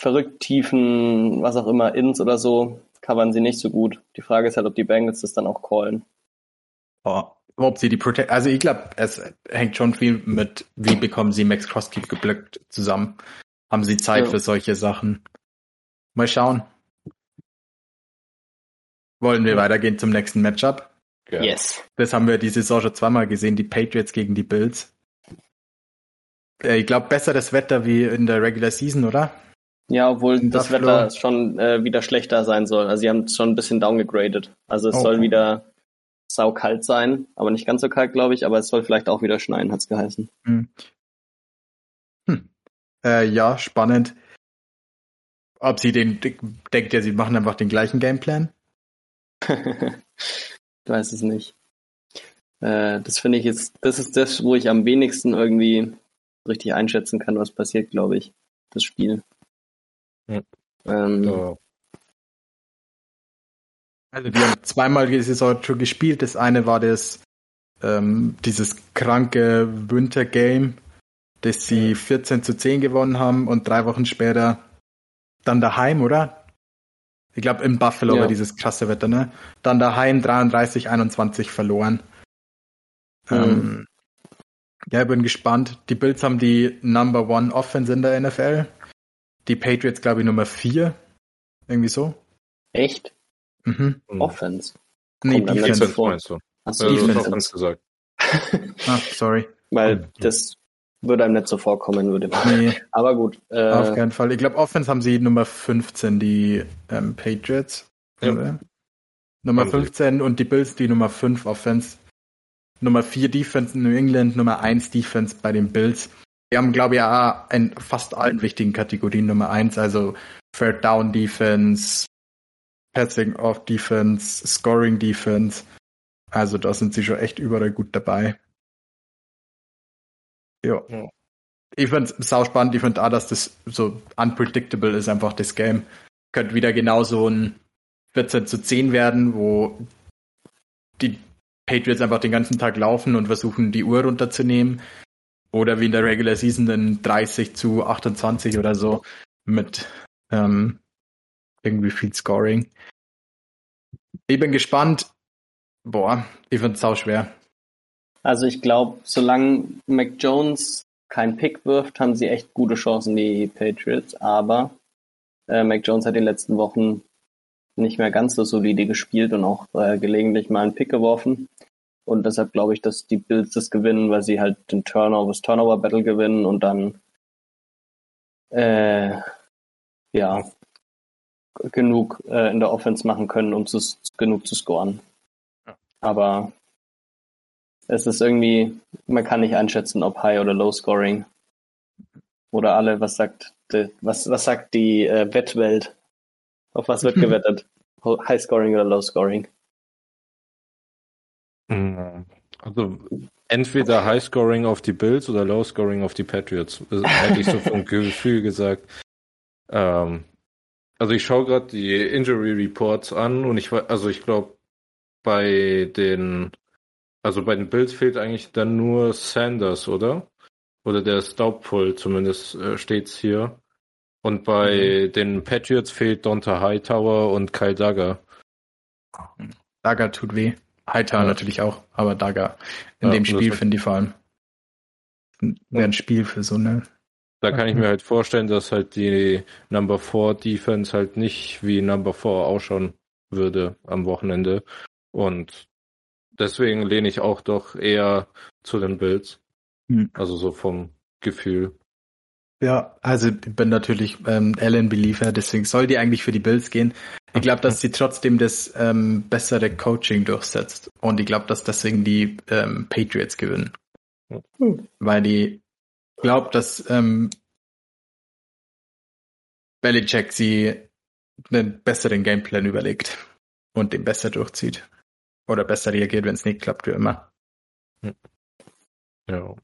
verrückt tiefen, was auch immer, Ins oder so, covern sie nicht so gut. Die Frage ist halt, ob die Bengals das dann auch callen. Oh, ob sie die Protect, also ich glaube, es hängt schon viel mit, wie bekommen sie Max Crosby geblockt zusammen. Haben sie Zeit Ja. für solche Sachen? Mal schauen. Wollen wir weitergehen zum nächsten Matchup? ja. Yes. Das haben wir die Saison schon zweimal gesehen, die Patriots gegen die Bills. Äh, Ich glaube, besseres Wetter wie in der Regular Season, oder? Ja, obwohl das Buffalo. Wetter schon äh, wieder schlechter sein soll. Also sie haben es schon ein bisschen downgegradet. Also es Oh. soll wieder saukalt sein, aber nicht ganz so kalt, glaube ich, aber es soll vielleicht auch wieder schneien, hat's geheißen. Äh, ja, spannend. Ob sie den, denkt ihr, sie machen einfach den gleichen Gameplan? ich weiß es nicht. Äh, das finde ich jetzt, das ist das, wo ich am wenigsten irgendwie richtig einschätzen kann, was passiert, glaube ich. Das Spiel. Hm. Ähm, So. Also die haben zweimal die Saison schon gespielt. Das eine war das ähm, dieses kranke Winter Game, das sie 14 zu 10 gewonnen haben und drei Wochen später dann daheim, oder? Ich glaube, in Buffalo Ja. war dieses krasse Wetter, ne? Dann daheim 33, 21 verloren. Mhm. Ähm, ja, ich bin gespannt. Die Bills haben die Number One Offense in der NFL. Die Patriots, glaube ich, Nummer 4. Irgendwie so. Echt? Mhm. Hm. Offense. Nee, Kommt Defense. Meinst du? Achso, Also, du hast Defense. Offense gesagt. Ah, sorry. Weil das würde einem nicht so vorkommen, würde man. Nee, Aber gut. auf Äh, keinen Fall. Ich glaube, Offense haben sie Nummer 15, die ähm, Patriots. Ja. Nummer Haben sie. 15 und die Bills die Nummer 5 Offense. Nummer 4 Defense in New England, Nummer 1 Defense bei den Bills. Die haben, glaube ich, auch in fast allen wichtigen Kategorien Nummer 1, also Third Down Defense, Passing Off Defense, Scoring Defense. Also da sind sie schon echt überall gut dabei. Ja. Ja. Ich finde es sau spannend. Ich finde auch, dass das so unpredictable ist, einfach das Game. Könnte wieder genau so ein 14 zu 10 werden, wo die Patriots einfach den ganzen Tag laufen und versuchen, die Uhr runterzunehmen. Oder wie in der Regular Season in 30 zu 28 oder so mit ähm, irgendwie viel Scoring. Ich bin gespannt. Boah, ich finde es sau schwer. also ich glaube, solange Mac Jones keinen Pick wirft, haben sie echt gute Chancen, die Patriots. Aber äh, Mac Jones hat in den letzten Wochen nicht mehr ganz so solide gespielt und auch äh, gelegentlich mal einen Pick geworfen. Und deshalb glaube ich, dass die Bills das gewinnen, weil sie halt den Turnover, das Turnover Battle gewinnen und dann äh, ja genug äh, in der Offense machen können, um zu, genug zu scoren. Ja. Aber es ist irgendwie, man kann nicht einschätzen, ob High oder Low Scoring. Oder alle, was sagt, die, was, was sagt die äh, Wettwelt? Auf was wird gewettet? High Scoring oder Low Scoring? Mhm. Also entweder High Scoring auf die Bills oder Low Scoring auf die Patriots. Das hätte ich so vom Gefühl gesagt. Ähm, also ich schaue gerade die Injury Reports an und ich also ich glaube bei den also bei den Bills fehlt eigentlich dann nur Sanders, oder? Oder der ist doubtful, zumindest äh, steht's hier. Und bei den Patriots fehlt Donta Hightower und Kyle Dagger. Dagger tut weh. Hightower Ja. natürlich auch, aber Dagger in Ja, dem Spiel finde ich vor allem. Wäre ein Spiel für so eine. Da kann ich mir halt vorstellen, dass halt die Number 4 Defense halt nicht wie Number 4 ausschauen würde am Wochenende. Und deswegen lehne ich auch doch eher zu den Bills. Hm. Also so vom Gefühl. Ja, also ich bin natürlich ähm, Allen Believer, deswegen soll die eigentlich für die Bills gehen. Ich glaube, dass sie trotzdem das ähm, bessere Coaching durchsetzt. Und ich glaube, dass deswegen die ähm, Patriots gewinnen. Hm. Weil die glaubt, dass ähm, Belichick sie einen besseren Gameplan überlegt und den besser durchzieht. Oder besser reagiert, wenn es nicht klappt, wie immer. Ja.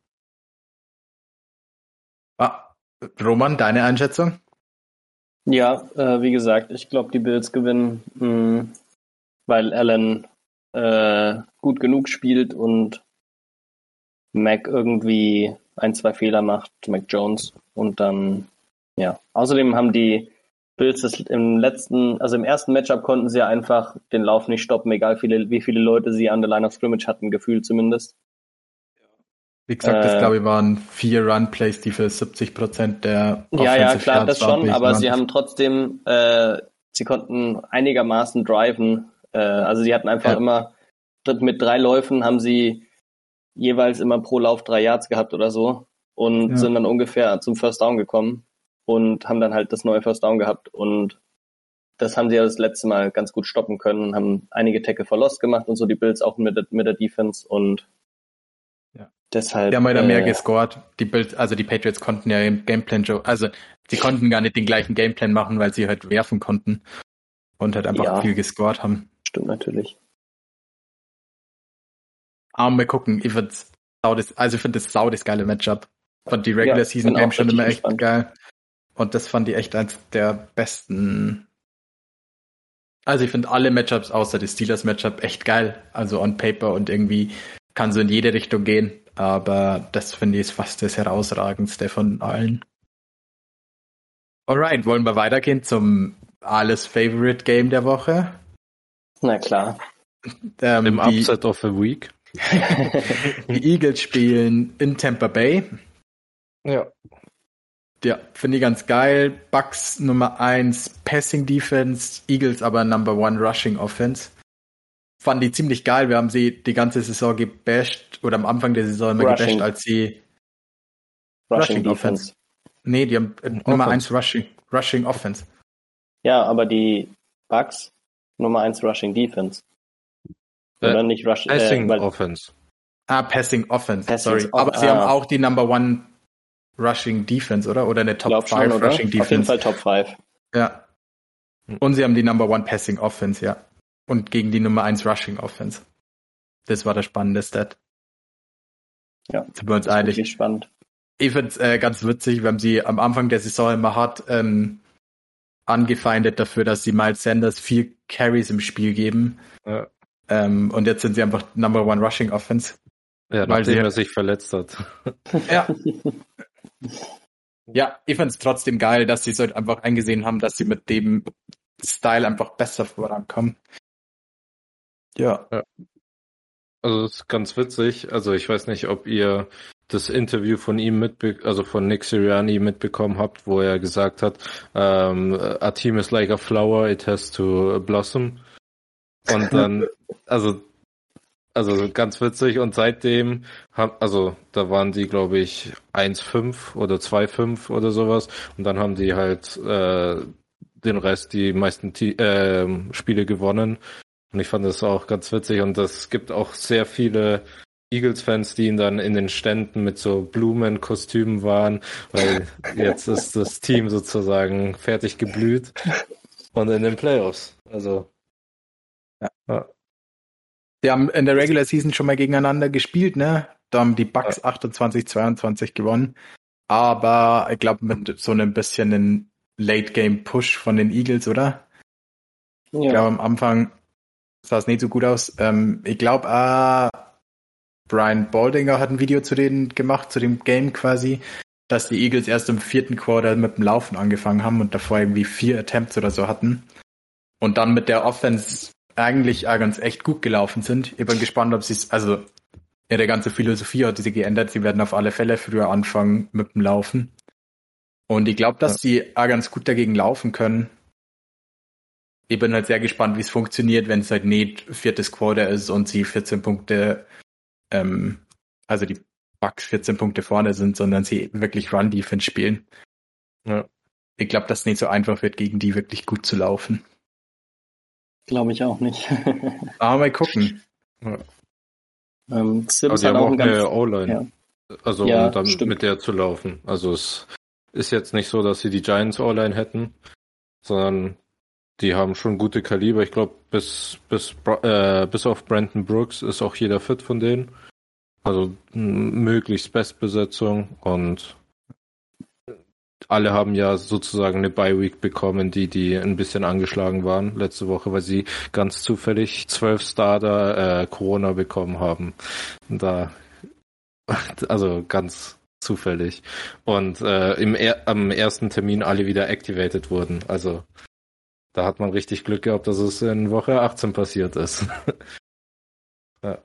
Ah, Roman, deine Einschätzung? Ja, äh, wie gesagt, ich glaube, die Bills gewinnen, mh, weil Allen äh, gut genug spielt und Mac irgendwie ein, zwei Fehler macht, Mac Jones. Und dann, ja. Außerdem haben die Bills das im letzten, also im ersten Matchup konnten sie ja einfach den Lauf nicht stoppen, egal viele, wie viele Leute sie an der Line of Scrimmage hatten, gefühlt zumindest. Wie gesagt, das Äh, glaube ich waren vier Run-Plays, die für 70 Prozent der Ja, ja, Offensive klar, das schon, aber sie habe. haben trotzdem, äh, sie konnten einigermaßen driven. Äh, also sie hatten einfach Ja. immer mit drei Läufen haben sie jeweils immer pro Lauf drei Yards gehabt oder so und Ja. sind dann ungefähr zum First Down gekommen und haben dann halt das neue First Down gehabt und das haben sie ja das letzte Mal ganz gut stoppen können und haben einige Tackle verlost gemacht und so die Bills auch mit, der- mit der Defense und Ja. Deshalb. Die haben halt mehr äh, gescored. Die Bills, also die Patriots konnten ja im Gameplan, also sie konnten gar nicht den gleichen Gameplan machen, weil sie halt werfen konnten und halt einfach Ja. viel gescored haben. Stimmt natürlich. Aber mal gucken, ich find's sau das, also ich finde das sau das geile Matchup. Fand die Regular Ja, Season bin Game schon immer echt gespannt. geil. Und das fand ich echt eins der besten Also ich finde alle Matchups außer das Steelers Matchup echt geil. Also on paper und irgendwie kann so in jede Richtung gehen. Aber das finde ich ist fast das herausragendste von allen. Alright, wollen wir weitergehen zum alles Favorite Game der Woche? Na klar. Ähm, Im die, Upset of the Week. die Eagles spielen in Tampa Bay. Ja. Ja, finde ich ganz geil. Bucks Nummer 1 Passing Defense, Eagles aber Number 1 Rushing Offense. Fand die ziemlich geil. Wir haben sie die ganze Saison gebasht oder am Anfang der Saison immer Rushing. gebasht, als sie Rushing, Rushing Offense. Nee, die haben äh, Nummer 1 Rushing, Rushing Offense. Ja, aber die Bucks Nummer 1 Rushing Defense. Oder äh, nicht Rushing äh, Passing äh, Offense. Ah, Passing Offense, Passing sorry. Aber ah. sie haben auch die Number 1 Rushing Defense, oder? Oder eine Top 5 Rushing Defense. Auf jeden Fall Top 5. Ja. Und sie haben die Number 1 Passing Offense, ja. Und gegen die Nummer 1 Rushing Offense. Das war der spannende Stat. Ja. Sind wir uns einig. spannend. Ich find's äh, ganz witzig, wir haben sie am Anfang der Saison immer hart ähm, angefeindet dafür, dass sie Miles Sanders vier Carries im Spiel geben. Ja. Ähm, und jetzt sind sie einfach Number One Rushing Offense. Ja, weil nachdem er sich verletzt hat. Ja. ja, ich fand es trotzdem geil, dass sie es halt einfach eingesehen haben, dass sie mit dem Style einfach besser vorankommen. Ja. ja. Also das ist ganz witzig. Also ich weiß nicht, ob ihr das Interview von ihm mitbe also von Nick Sirianni mitbekommen habt, wo er gesagt hat, ähm, a team is like a flower, it has to blossom. Und dann, also also ganz witzig und seitdem haben, also da waren die glaube ich 1-5 oder 2-5 oder sowas und dann haben die halt äh, den Rest, die meisten äh, Spiele gewonnen und ich fand das auch ganz witzig und es gibt auch sehr viele Eagles-Fans, die ihn dann in den Ständen mit so Blumenkostümen waren, weil jetzt ist das Team sozusagen fertig geblüht und in den Playoffs. Also ja. ja. Die haben in der Regular Season schon mal gegeneinander gespielt, ne? Da haben die Bucks ja. 28, 22 gewonnen. Aber ich glaube mit so einem bisschen einen Late-Game-Push von den Eagles, oder? Ja. Ich glaube am Anfang sah es nicht so gut aus. Ähm, ich glaube, äh, Brian Baldinger hat ein Video zu denen gemacht, zu dem Game quasi, dass die Eagles erst im vierten Quarter mit dem Laufen angefangen haben und davor irgendwie vier Attempts oder so hatten. Und dann mit der Offense eigentlich ganz echt gut gelaufen sind. Ich bin gespannt, ob sie es, also ihre ganze Philosophie hat sie geändert. Sie werden auf alle Fälle früher anfangen mit dem Laufen. Und ich glaube, dass ja. sie auch ganz gut dagegen laufen können. Ich bin halt sehr gespannt, wie es funktioniert, wenn es halt nicht viertes Quarter ist und sie 14 Punkte, ähm, also die Bucks 14 Punkte vorne sind, sondern sie wirklich Run-Defense spielen. Ja. Ich glaube, dass es nicht so einfach wird, gegen die wirklich gut zu laufen. Glaube ich auch nicht. Aber mal gucken. Ja. Ähm, Sims hat auch, auch eine O-Line. Ja. Also ja, um dann stimmt. mit der zu laufen. Also es ist jetzt nicht so, dass sie die Giants O-Line hätten, sondern die haben schon gute Kaliber. Ich glaube, bis, bis, äh, bis auf Brandon Brooks ist auch jeder fit von denen. Also möglichst Bestbesetzung und alle haben ja sozusagen eine Bye-Week bekommen, die, die ein bisschen angeschlagen waren letzte Woche, weil sie ganz zufällig zwölf Starter äh, Corona bekommen haben. Da, also ganz zufällig. Und äh, im am ersten Termin alle wieder activated wurden. Also da hat man richtig Glück gehabt, dass es in Woche 18 passiert ist. ja.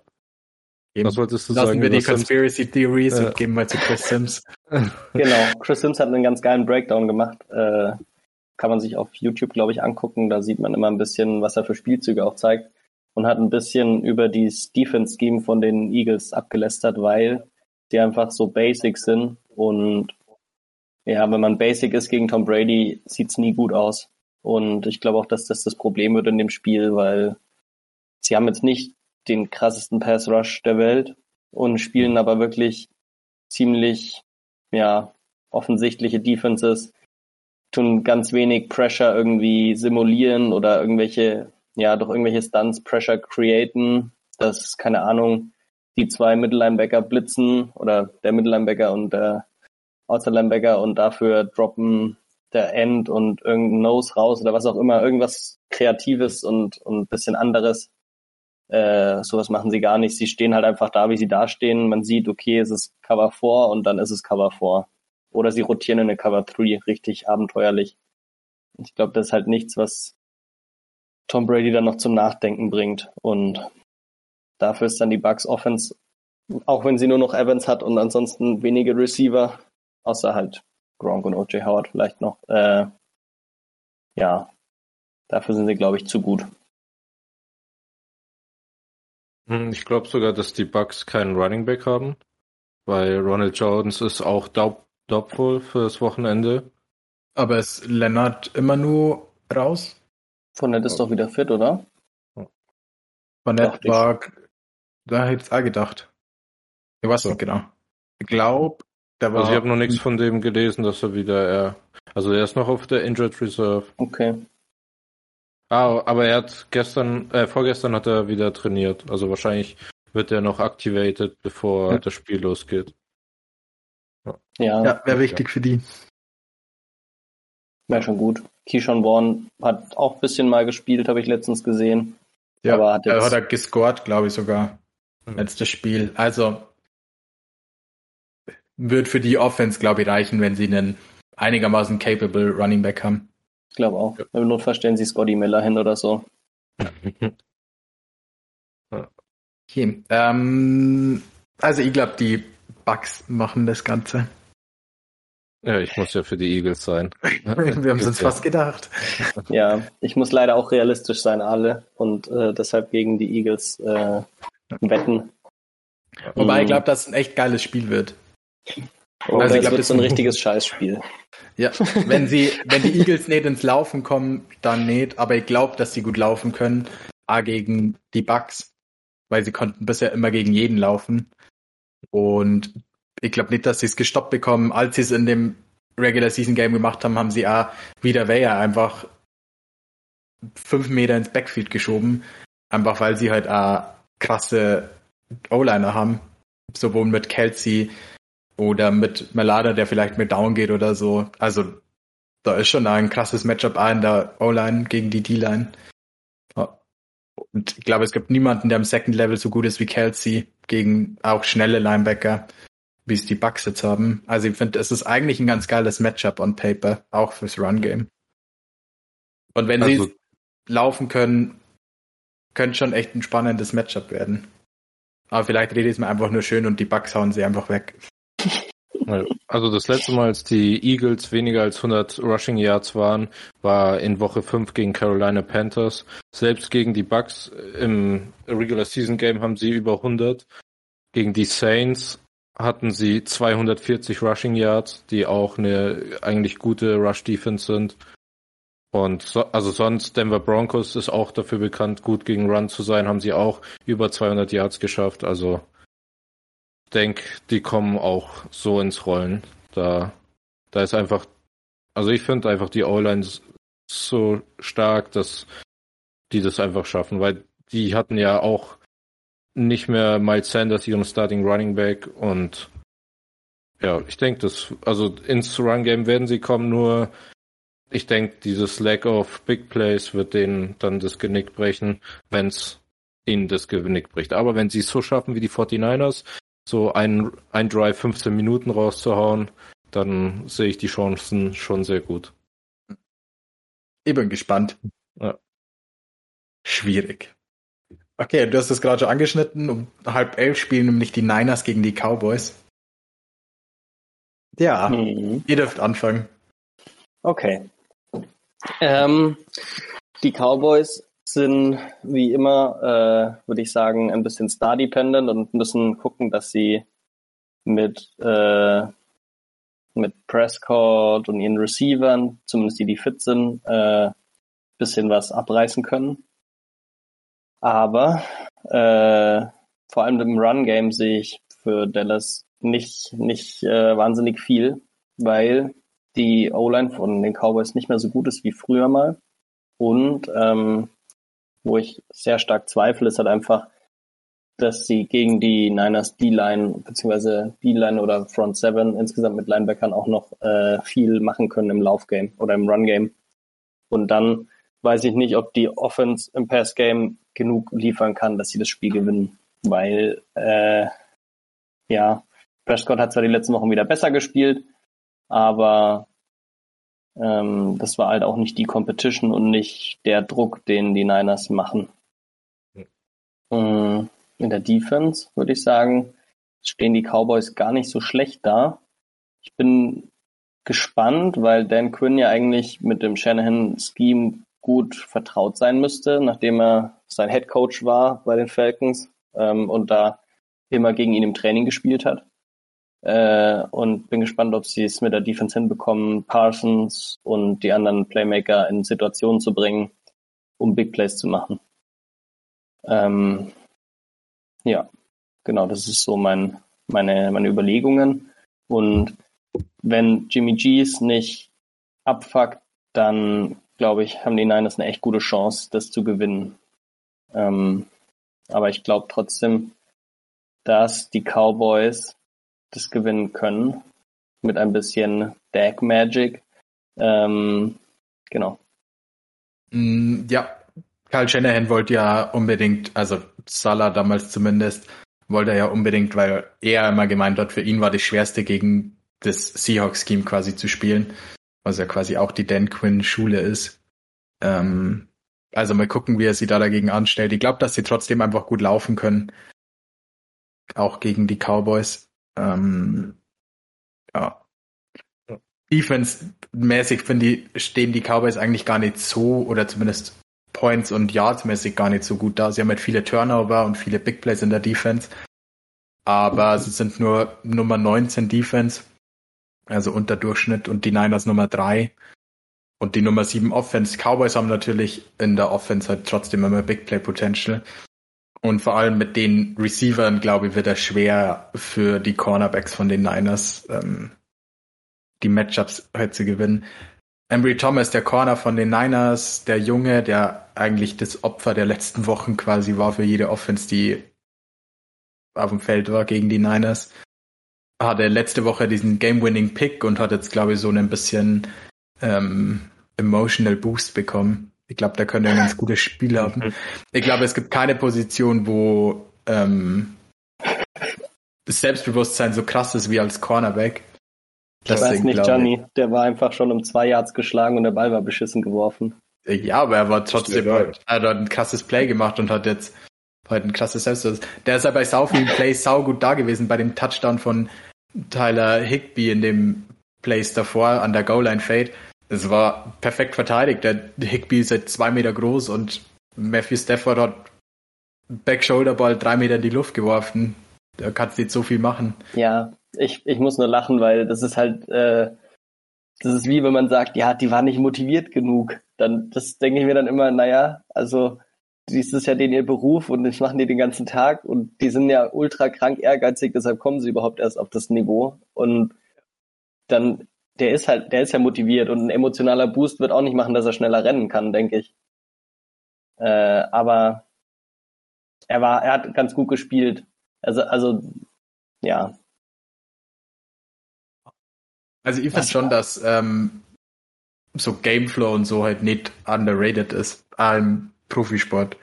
Eben. Was wolltest du Lassen sagen? Lassen wir die Conspiracy Sims? Theories ja. und gehen mal zu Chris Sims. genau, Chris Sims hat einen ganz geilen Breakdown gemacht. Äh, kann man sich auf YouTube, glaube ich, angucken. Da sieht man immer ein bisschen, was er für Spielzüge auch zeigt. Und hat ein bisschen über die Defense-Scheme von den Eagles abgelästert, weil die einfach so basic sind. Und ja, wenn man basic ist gegen Tom Brady, sieht's nie gut aus. Und ich glaube auch, dass das das Problem wird in dem Spiel, weil sie haben jetzt nicht den krassesten Pass Rush der Welt und spielen aber wirklich ziemlich, ja, offensichtliche Defenses, tun ganz wenig Pressure irgendwie simulieren oder irgendwelche, ja, durch irgendwelche Stunts Pressure createn, dass, keine Ahnung, die zwei Mittellinebacker blitzen oder der Mittellinebacker und der Outside Linebacker und dafür droppen der End und irgendein Nose raus oder was auch immer, irgendwas Kreatives und, und bisschen anderes. Äh, sowas machen sie gar nicht. Sie stehen halt einfach da, wie sie da stehen. Man sieht, okay, es ist Cover 4 und dann ist es Cover 4. Oder sie rotieren in eine Cover 3, richtig abenteuerlich. Ich glaube, das ist halt nichts, was Tom Brady dann noch zum Nachdenken bringt. Und dafür ist dann die Bucks Offense, auch wenn sie nur noch Evans hat und ansonsten wenige Receiver, außer halt Gronk und OJ Howard vielleicht noch. Äh, ja, dafür sind sie, glaube ich, zu gut. Hm, ich glaube sogar, dass die Bucks keinen Running Back haben, weil Ronald Jones ist auch daub doubtful fürs Wochenende. Aber ist Leonard immer nur raus? Fournette ist doch wieder fit, oder? Fournette war, da hätte ich auch gedacht. Ich weiß nicht genau. Ich glaube, der war. Also ich habe noch nichts von dem gelesen, dass er wieder, er, also er ist noch auf der Injured Reserve. Okay. Ah, aber er hat gestern, äh, vorgestern hat er wieder trainiert. Also wahrscheinlich wird er noch activated, bevor ja. das Spiel losgeht. Ja, ja wäre wichtig für die. Wäre schon gut. Keyshawn Vaughn hat auch ein bisschen mal gespielt, habe ich letztens gesehen. Ja, aber hat, jetzt... hat er gescored, glaube ich sogar. Hm. Letztes Spiel. Also wird für die Offense, glaube ich, reichen, wenn sie einen einigermaßen capable Running Back haben. Ich glaube auch. Ja. Im Notfall stellen sie Scotty Miller hin oder so. okay. Ähm, also ich glaube, die Bugs machen das Ganze. Ja, ich muss ja für die Eagles sein. Wir haben es uns fast gedacht. Ja, ich muss leider auch realistisch sein, alle. Und äh, deshalb gegen die Eagles äh, wetten. Wobei ich mhm. glaube, dass es ein echt geiles Spiel wird. Oh, also ich glaube, das ist ein richtiges Scheißspiel. Ja, wenn sie, wenn die Eagles nicht ins Laufen kommen, dann nicht. Aber ich glaube, dass sie gut laufen können. A gegen die Bucks, weil sie konnten bisher immer gegen jeden laufen. Und ich glaube nicht, dass sie es gestoppt bekommen. Als sie es in dem Regular Season Game gemacht haben, haben sie auch wieder Weyer einfach fünf Meter ins Backfield geschoben. Einfach weil sie halt auch krasse O-Liner haben. Sowohl mit Kelsey oder mit Melada, der vielleicht mit down geht oder so. Also da ist schon ein krasses Matchup in der O-Line gegen die D-Line. Und ich glaube, es gibt niemanden, der im Second Level so gut ist wie Kelsey gegen auch schnelle Linebacker wie es die Bucks jetzt haben. Also ich finde, es ist eigentlich ein ganz geiles Matchup on Paper, auch fürs Run-Game. Und wenn also, sie laufen können, könnte schon echt ein spannendes Matchup werden. Aber vielleicht rede ich es mir einfach nur schön und die Bucks hauen sie einfach weg. Also das letzte Mal, als die Eagles weniger als 100 Rushing Yards waren, war in Woche 5 gegen Carolina Panthers. Selbst gegen die Bucks im Regular Season Game haben sie über 100. Gegen die Saints hatten sie 240 Rushing Yards, die auch eine eigentlich gute Rush Defense sind. Und so, also sonst Denver Broncos ist auch dafür bekannt, gut gegen Run zu sein, haben sie auch über 200 Yards geschafft. Also denke, die kommen auch so ins Rollen. Da, da ist einfach, also ich finde einfach die O-Line so stark, dass die das einfach schaffen, weil die hatten ja auch nicht mehr Miles Sanders ihren Starting Running Back und ja, ich denke, das, also ins Run Game werden sie kommen, nur ich denke, dieses Lack of Big Plays wird denen dann das Genick brechen, wenn es ihnen das Genick bricht. Aber wenn sie es so schaffen wie die 49ers, so ein, ein Drive 15 Minuten rauszuhauen, dann sehe ich die Chancen schon sehr gut. Ich bin gespannt. Ja. Schwierig. Okay, du hast es gerade schon angeschnitten. Um halb elf spielen nämlich die Niners gegen die Cowboys. Ja, mhm. ihr dürft anfangen. Okay. Ähm, die Cowboys sind wie immer, äh, würde ich sagen, ein bisschen star-dependent und müssen gucken, dass sie mit, äh, mit Prescott und ihren Receivern, zumindest die, die fit sind, äh, bisschen was abreißen können. Aber äh, vor allem im Run-Game sehe ich für Dallas nicht, nicht äh, wahnsinnig viel, weil die O-Line von den Cowboys nicht mehr so gut ist wie früher mal. Und ähm, wo ich sehr stark zweifle, ist halt einfach, dass sie gegen die Niners D-Line beziehungsweise D-Line oder Front Seven insgesamt mit Linebackern auch noch äh, viel machen können im Laufgame oder im Run-Game. Und dann weiß ich nicht, ob die Offense im Pass-Game genug liefern kann, dass sie das Spiel gewinnen. Weil, äh, ja, Prescott hat zwar die letzten Wochen wieder besser gespielt, aber ähm, das war halt auch nicht die Competition und nicht der Druck, den die Niners machen. Mhm. In der Defense würde ich sagen, stehen die Cowboys gar nicht so schlecht da. Ich bin gespannt, weil Dan Quinn ja eigentlich mit dem Shanahan-Scheme gut vertraut sein müsste, nachdem er sein Head Coach war bei den Falcons ähm, und da immer gegen ihn im Training gespielt hat. Äh, und bin gespannt, ob sie es mit der Defense hinbekommen, Parsons und die anderen Playmaker in Situationen zu bringen, um Big Plays zu machen. Ähm, ja, genau, das ist so mein, meine, meine Überlegungen. Und wenn Jimmy G es nicht abfuckt, dann glaube ich, haben die Niners eine echt gute Chance, das zu gewinnen. Ähm, aber ich glaube trotzdem, dass die Cowboys das gewinnen können. Mit ein bisschen Dag Magic. Ähm, genau. Mm, ja, Karl Shanahan wollte ja unbedingt, also Salah damals zumindest, wollte er ja unbedingt, weil er immer gemeint hat, für ihn war das Schwerste gegen das Seahawks-Scheme quasi zu spielen, was ja quasi auch die Dan Quinn-Schule ist. Ähm, also mal gucken, wie er sie da dagegen anstellt. Ich glaube, dass sie trotzdem einfach gut laufen können. Auch gegen die Cowboys. Ähm, ja. Defense-mäßig finde ich, stehen die Cowboys eigentlich gar nicht so, oder zumindest Points und Yards-mäßig gar nicht so gut da. Sie haben halt viele Turnover und viele Big Plays in der Defense. Aber sie sind nur Nummer 19 Defense, also unter Durchschnitt, und die Niners Nummer 3 und die Nummer 7 Offense. Cowboys haben natürlich in der Offense halt trotzdem immer Big Play Potential. Und vor allem mit den Receivern, glaube ich, wird er schwer für die Cornerbacks von den Niners ähm, die Matchups halt zu gewinnen. Embry Thomas, der Corner von den Niners, der Junge, der eigentlich das Opfer der letzten Wochen quasi war für jede Offense, die auf dem Feld war gegen die Niners, hatte letzte Woche diesen Game-Winning-Pick und hat jetzt, glaube ich, so ein bisschen ähm, Emotional Boost bekommen. Ich glaube, da könnte er ein ganz gutes Spiel haben. Mhm. Ich glaube, es gibt keine Position, wo ähm, das Selbstbewusstsein so krass ist wie als Cornerback. Ich weiß nicht, Johnny. Der war einfach schon um zwei Yards geschlagen und der Ball war beschissen geworfen. Ja, aber er war trotzdem, er hat ein krasses Play gemacht und hat jetzt halt ein krasses Selbstbewusstsein. Der ist ja bei sau vielen Plays sau gut da gewesen, bei dem Touchdown von Tyler Higby in dem Plays davor an der Goal-Line Fade. Es war perfekt verteidigt. Der Higby ist jetzt zwei Meter groß und Matthew Stafford hat Back-Shoulder-Ball drei Meter in die Luft geworfen. Da kannst du nicht so viel machen. Ja, ich, ich muss nur lachen, weil das ist halt, äh, das ist wie wenn man sagt, ja, die war nicht motiviert genug. Dann, das denke ich mir dann immer, naja, also dies ist ja den ihr Beruf und das machen die den ganzen Tag und die sind ja ultra krank ehrgeizig, deshalb kommen sie überhaupt erst auf das Niveau. Und dann der ist halt, der ist ja motiviert und ein emotionaler Boost wird auch nicht machen, dass er schneller rennen kann, denke ich. Äh, aber er war, er hat ganz gut gespielt. Also, also, ja. Also ich finde schon, dass ähm, so Gameflow und so halt nicht underrated ist im Profisport.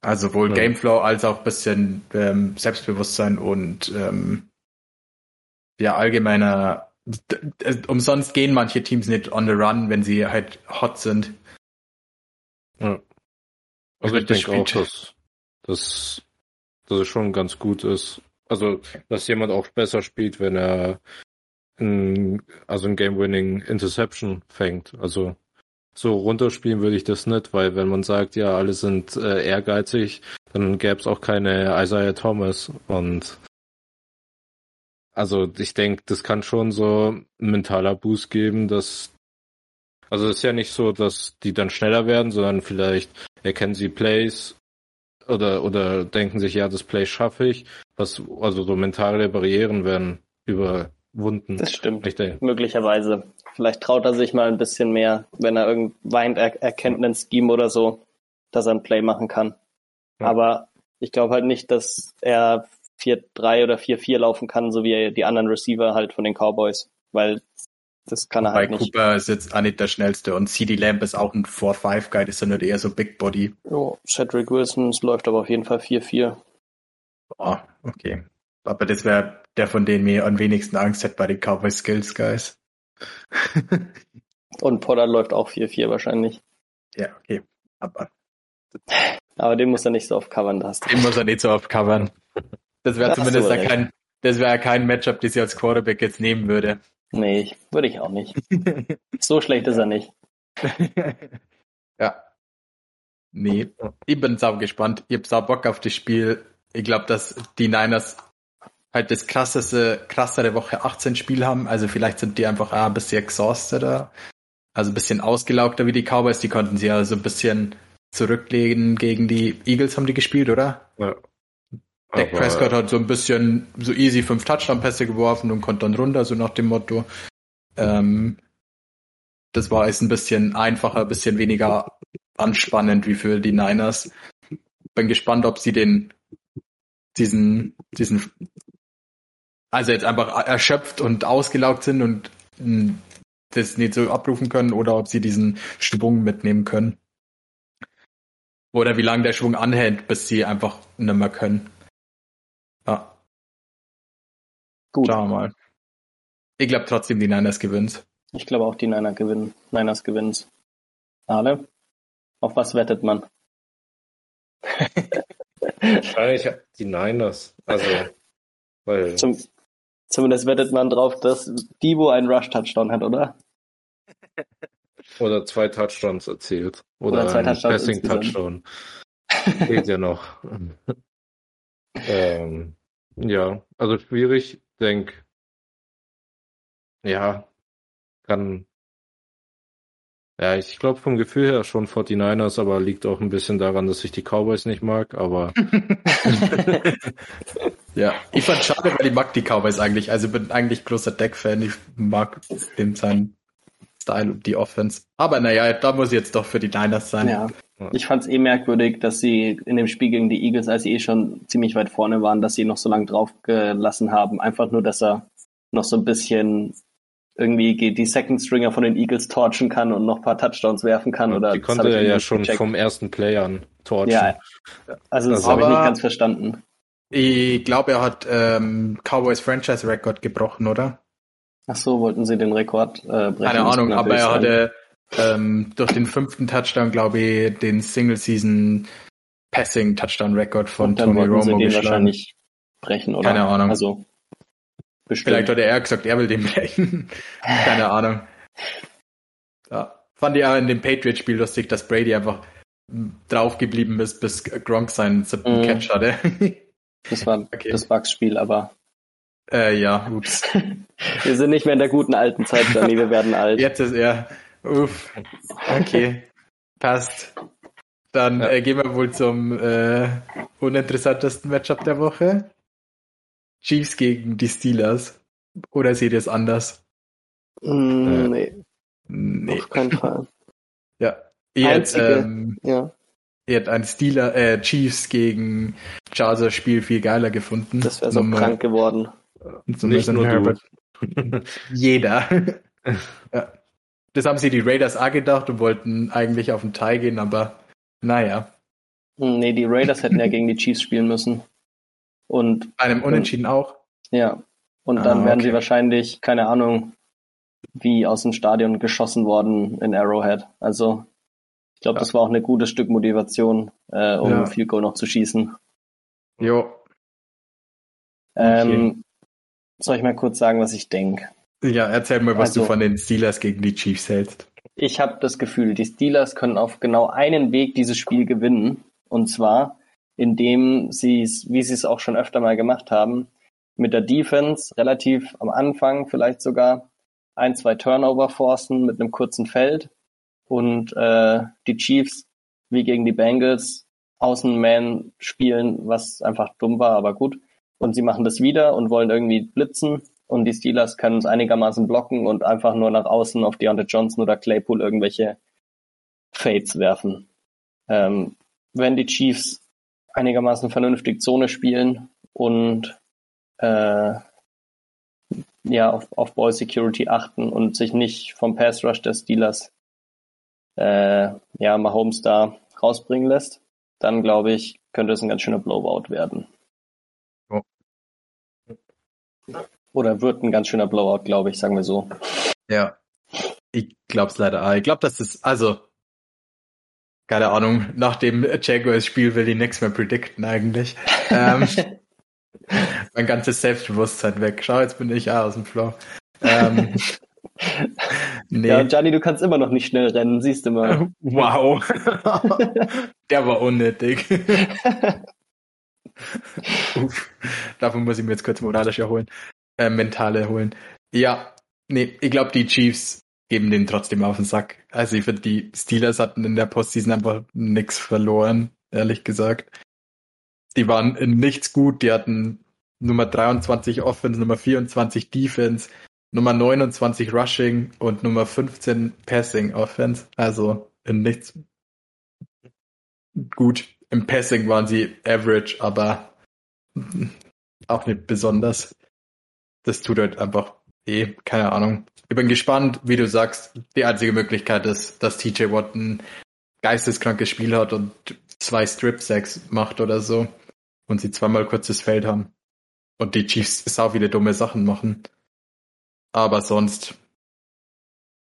Also sowohl ja. Gameflow als auch bisschen ähm, Selbstbewusstsein und ähm, ja allgemeiner umsonst gehen manche Teams nicht on the run, wenn sie halt hot sind. Ja. Also ich denke auch, dass, dass, dass es schon ganz gut ist. Also, dass jemand auch besser spielt, wenn er ein, also ein Game-Winning Interception fängt. Also so runterspielen würde ich das nicht, weil wenn man sagt, ja, alle sind äh, ehrgeizig, dann gäbe es auch keine Isaiah Thomas und also ich denke, das kann schon so ein mentaler Boost geben, dass also es ist ja nicht so, dass die dann schneller werden, sondern vielleicht erkennen sie Plays oder oder denken sich, ja, das Play schaffe ich. Was also so mentale Barrieren werden überwunden. Das stimmt. Möglicherweise. Vielleicht traut er sich mal ein bisschen mehr, wenn er irgend weint, er erkennt einen Scheme oder so, dass er ein Play machen kann. Ja. Aber Ich glaube halt nicht, dass er 4-3 oder 4-4 laufen kann, so wie die anderen Receiver halt von den Cowboys, weil das kann er halt nicht. Cooper ist jetzt auch nicht der schnellste und CD Lamb ist auch ein 4-5-Guy, ist ja nicht eher so Big Body. Oh, Cedric Wilson, es läuft aber auf jeden Fall 4-4. Oh, okay. Aber das wäre der, von denen mir am wenigsten Angst hätte bei den Cowboy Skills Guys. Und Pollard läuft auch 4-4 wahrscheinlich. ja, okay. Aber Aber den muss er nicht so oft covern, da hast du. den muss er nicht so oft covern. Das wäre zumindest ja kein, das wäre kein Matchup, das ich als Quarterback jetzt nehmen würde. Nee, ich- würde ich auch nicht. So schlecht ist er nicht. ja. Nee, ich bin sau gespannt. Ich hab sau Bock auf das Spiel. Ich glaube, dass die Niners halt das krasseste, krassere Woche 18 Spiel haben. Also vielleicht sind die einfach auch ein bisschen exhausteter. Also ein bisschen ausgelaugter wie die Cowboys. Die konnten sie ja so ein bisschen zurücklegen gegen die Eagles haben die gespielt, oder? Ja. Dak Prescott hat so ein bisschen so easy fünf Touchdown-Pässe geworfen und konnte dann runter, so nach dem Motto. Ähm, das war jetzt ein bisschen einfacher, ein bisschen weniger anspannend wie für die Niners. Bin gespannt, ob sie den, diesen, diesen, also jetzt einfach erschöpft und ausgelaugt sind und mh, das nicht so abrufen können oder ob sie diesen Schwung mitnehmen können. Oder wie lange der Schwung anhält, bis sie einfach nicht mehr können. Gut. schauen wir mal. Ich glaube trotzdem, die Niners gewinnt. Ich glaube auch die Niners gewinnen. Niners gewinnt. Ale? Auf was wettet man? Wahrscheinlich die Niners. Also, weil Zum, zumindest wettet man drauf, dass Debo einen Rush-Touchdown hat, oder? oder zwei Touchdowns erzielt. Oder, Oder zwei ein Touchdowns Passing Touchdown. Fehlt ja noch. ähm, ja, also schwierig, denk. Ja, kann. Ja, ich glaube vom Gefühl her schon 49ers, aber liegt auch ein bisschen daran, dass ich die Cowboys nicht mag, aber Ja, ich fand schade, weil ich mag die Cowboys eigentlich. Also bin eigentlich großer Deck-Fan. Ich mag den seinen Style und die Offense. Aber naja, da muss ich jetzt doch für die Niners sein. Ja. Ich fand es eh merkwürdig, dass sie in dem Spiel gegen die Eagles, als sie eh schon ziemlich weit vorne waren, dass sie noch so lange draufgelassen haben. Einfach nur, dass er noch so ein bisschen irgendwie die Second Stringer von den Eagles torchen kann und noch ein paar Touchdowns werfen kann. Oder die das konnte er ja schon gecheckt. vom ersten Play an torchen. Ja, also das Also- habe ich nicht ganz verstanden. Ich glaube, er hat ähm, Cowboys Franchise Record gebrochen, oder? Ach so, wollten sie den Rekord äh, brechen? Keine Ahnung, aber er hatte ähm, durch den fünften Touchdown, glaube ich, den Single Season Passing Touchdown Record von Tony wollten sie Romo den geschlagen. wahrscheinlich brechen, oder? Keine Ahnung. Also, bestimmt. Vielleicht hat er gesagt, er will den brechen. Keine Ahnung. Ja. Fand ich auch in dem Patriots-Spiel lustig, dass Brady einfach drauf geblieben ist, bis Gronk seinen siebten Mhm. Catch hatte. Das war Okay. das Bugs-Spiel, aber äh, ja, ups. wir sind nicht mehr in der guten alten Zeit, Johnny, wir werden alt. Jetzt ist er. Uff. Okay. Passt. Dann Ja. äh, gehen wir wohl zum äh, uninteressantesten Matchup der Woche. Chiefs gegen die Steelers. Oder seht ihr es anders? Mm, Äh, nee, Nee. auf keinen Fall. Ja. Ihr Einzige- ähm, Ja, ihr hättet ein Steeler, äh, Chiefs gegen Chargers Spiel viel geiler gefunden. das wäre so Nummer- krank geworden. So Nicht nur du. Herbert. Jeder. ja. Das haben sie die Raiders auch gedacht und wollten eigentlich auf den Teil gehen, aber naja. Mm, Nee, die Raiders hätten ja gegen die Chiefs spielen müssen. Und Bei einem Unentschieden auch. ja, und Ah, dann wären okay. sie wahrscheinlich, keine Ahnung, wie aus dem Stadion geschossen worden in Arrowhead. Also ich glaube, Ja. das war auch ein gutes Stück Motivation, äh, um Ja. Field Goal noch zu schießen. Jo. Ähm, soll ich mal kurz sagen, was ich denke? Ja, erzähl mal, was Also- du von den Steelers gegen die Chiefs hältst. Ich habe das Gefühl, die Steelers können auf genau einen Weg dieses Spiel gewinnen. Und zwar, indem sie es, wie sie es auch schon öfter mal gemacht haben, mit der Defense relativ am Anfang vielleicht sogar ein, zwei Turnover forcen mit einem kurzen Feld und äh, die Chiefs wie gegen die Bengals Außenman spielen, was einfach dumm war, aber gut. Und sie machen das wieder und wollen irgendwie blitzen und die Steelers können es einigermaßen blocken und einfach nur nach außen auf Deontay Johnson oder Claypool irgendwelche Fades werfen. Ähm, wenn die Chiefs einigermaßen vernünftig Zone spielen und äh, ja, auf, auf Ball Security achten und sich nicht vom Pass Rush des Steelers äh, ja, Mahomes da rausbringen lässt, dann glaube ich, könnte es ein ganz schöner Blowout werden. Oder wird ein ganz schöner Blowout, glaube ich, sagen wir so. Ja. Ich glaube es leider auch. Ich glaube, dass das, also, keine Ahnung, nach dem Jaguars-Spiel will ich nichts mehr predikten eigentlich. ähm, mein ganzes Selbstbewusstsein weg. Schau, jetzt bin ich auch aus dem Flow. Ähm, nee. Ja, Gianni, du kannst immer noch nicht schnell rennen, siehst du mal. Wow. Der war unnötig. Uff. Davon muss ich mir jetzt kurz moralisch erholen. Äh, mental erholen. Ja, nee, ich glaube, die Chiefs geben den trotzdem auf den Sack. Also ich finde, die Steelers hatten in der Postseason einfach nichts verloren, ehrlich gesagt. Die waren in nichts gut, die hatten Nummer 23 Offense, Nummer 24 Defense, Nummer 29 Rushing und Nummer 15 Passing Offense. Also in nichts gut. Im Passing waren sie average, aber auch nicht besonders. Das tut halt einfach eh, keine Ahnung. Ich bin gespannt, wie du sagst. Die einzige Möglichkeit ist, dass TJ Watt ein geisteskrankes Spiel hat und zwei Strip-Sacks macht oder so. Und sie zweimal kurzes Feld haben. Und die Chiefs sau viele dumme Sachen machen. Aber sonst.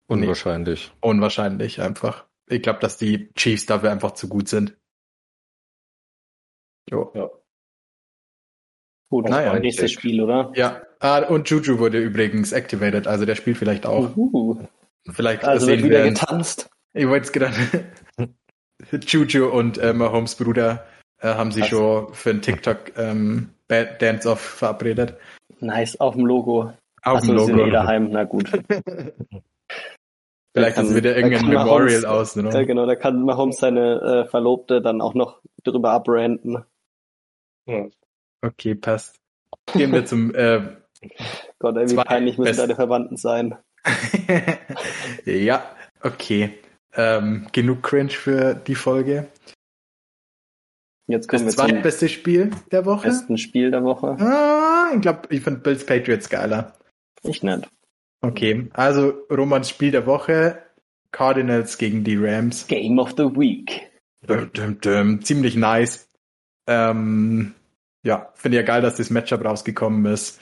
Unwahrscheinlich. Nee, unwahrscheinlich einfach. Ich glaube, dass die Chiefs dafür einfach zu gut sind. Jo. Ja. Gut, naja, nächstes Spiel, oder? Ja. Ah, und Juju wurde übrigens activated, also der spielt vielleicht auch. Uhu. Vielleicht also sehen wird wieder wir getanzt. Ich wollte es gerade. Juju und äh, Mahomes Bruder äh, haben sich schon für einen TikTok ähm, Dance-Off verabredet. Nice, auf dem Logo. Auf dem Logo. sind eh daheim, na gut. Vielleicht kann- ist wieder irgendein Memorial Mahomes- aus, ne? Ja, genau, da kann Mahomes seine äh, Verlobte dann auch noch drüber abranden. Okay, passt. Gehen wir zum äh, Gott, ey, wie peinlich müssen deine Verwandten sein. ja, okay. Ähm, genug Cringe für die Folge. Jetzt kommen Das wir zum zweitbeste Spiel der Woche. besten Spiel der Woche. Ah, ich glaube, ich finde Bills Patriots geiler. Ich nicht. Okay, also Romans Spiel der Woche. Cardinals gegen die Rams. Game of the Week. Dum, dum, dum. Ziemlich nice. Ähm, ja, finde ja geil, dass das Matchup rausgekommen ist.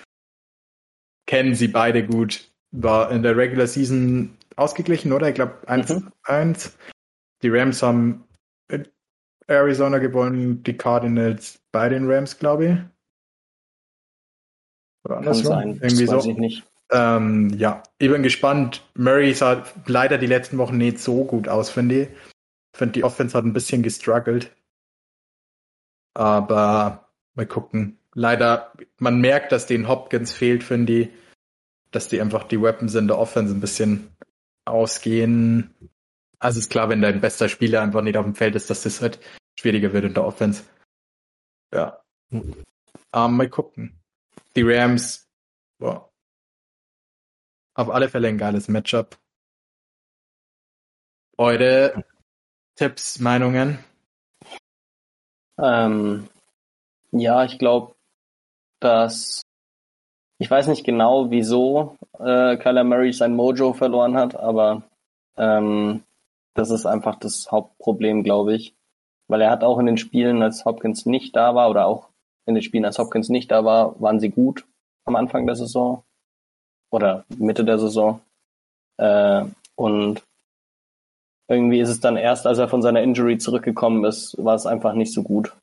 Kennen sie beide gut. War in der Regular Season ausgeglichen, oder? Ich glaube 1-1. Mhm. Die Rams haben in Arizona gewonnen, die Cardinals bei den Rams, glaube ich. Oder Kann andersrum? sein. Irgendwie das weiß so. ich nicht. Ähm, ja, ich bin gespannt. Murray sah leider die letzten Wochen nicht so gut aus, finde ich. Ich finde, die Offense hat ein bisschen gestruggelt. Aber mal gucken. Leider, man merkt, dass den Hopkins fehlt, finde ich. Dass die einfach die Weapons in der Offense ein bisschen ausgehen. Also ist klar, wenn dein bester Spieler einfach nicht auf dem Feld ist, dass das halt schwieriger wird in der Offense. Ja. Ähm, mal gucken. Die Rams, boah, auf alle Fälle ein geiles Matchup. Eure Tipps, Meinungen? Ähm, ja, ich glaube, dass ich weiß nicht genau, wieso äh, Kyler Murray sein Mojo verloren hat, aber ähm, das ist einfach das Hauptproblem, glaube ich. Weil er hat auch in den Spielen, als Hopkins nicht da war, oder auch in den Spielen, als Hopkins nicht da war, waren sie gut am Anfang der Saison oder Mitte der Saison. Äh, und irgendwie ist es dann erst, als er von seiner Injury zurückgekommen ist, war es einfach nicht so gut.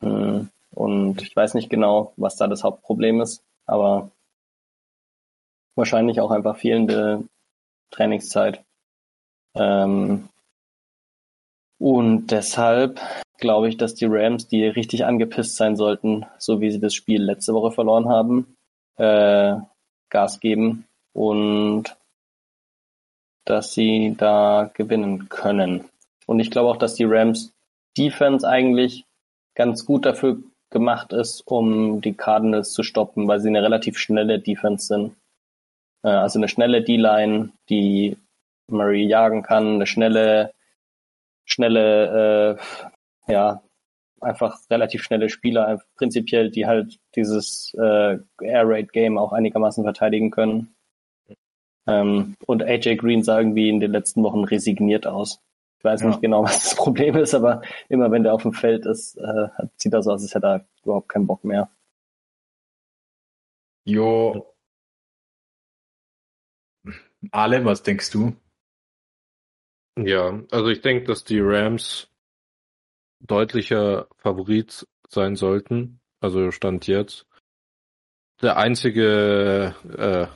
Hm, Und ich weiß nicht genau, was da das Hauptproblem ist, aber wahrscheinlich auch einfach fehlende Trainingszeit. Ähm, und deshalb glaube ich, dass die Rams, die richtig angepisst sein sollten, so wie sie das Spiel letzte Woche verloren haben, äh, Gas geben und dass sie da gewinnen können. Und ich glaube auch, dass die Rams Defense eigentlich ganz gut dafür gemacht ist, um die Cardinals zu stoppen, weil sie eine relativ schnelle Defense sind. Äh, also eine schnelle D-Line, die Murray jagen kann, eine schnelle, schnelle, äh, ja, einfach relativ schnelle Spieler, prinzipiell, die halt dieses äh, Air Raid Game auch einigermaßen verteidigen können. Ähm, und AJ Green sah irgendwie in den letzten Wochen resigniert aus. Ich weiß ja. nicht genau, was das Problem ist, aber immer wenn der auf dem Feld ist, äh, sieht er so aus, als hätte er überhaupt keinen Bock mehr. Jo. Ale, was denkst du? Ja, also ich denke, dass die Rams deutlicher Favorit sein sollten. Also Stand jetzt. Der einzige äh,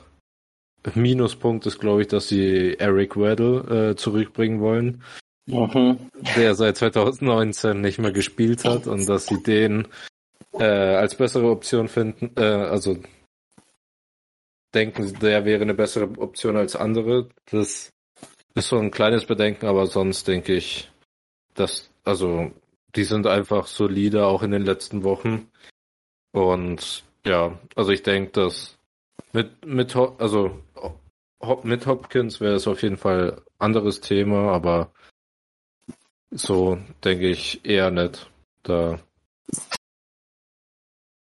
Minuspunkt ist, glaube ich, dass sie Eric Weddle äh, zurückbringen wollen, mhm. der seit 2019 nicht mehr gespielt hat und dass sie den äh, als bessere Option finden. Äh, also denken, der wäre eine bessere Option als andere. Das ist so ein kleines Bedenken, aber sonst denke ich, dass, also, die sind einfach solide auch in den letzten Wochen. Und ja, also ich denke, dass mit, mit, also, mit Hopkins wäre es auf jeden Fall anderes Thema, aber so denke ich eher nicht. Da.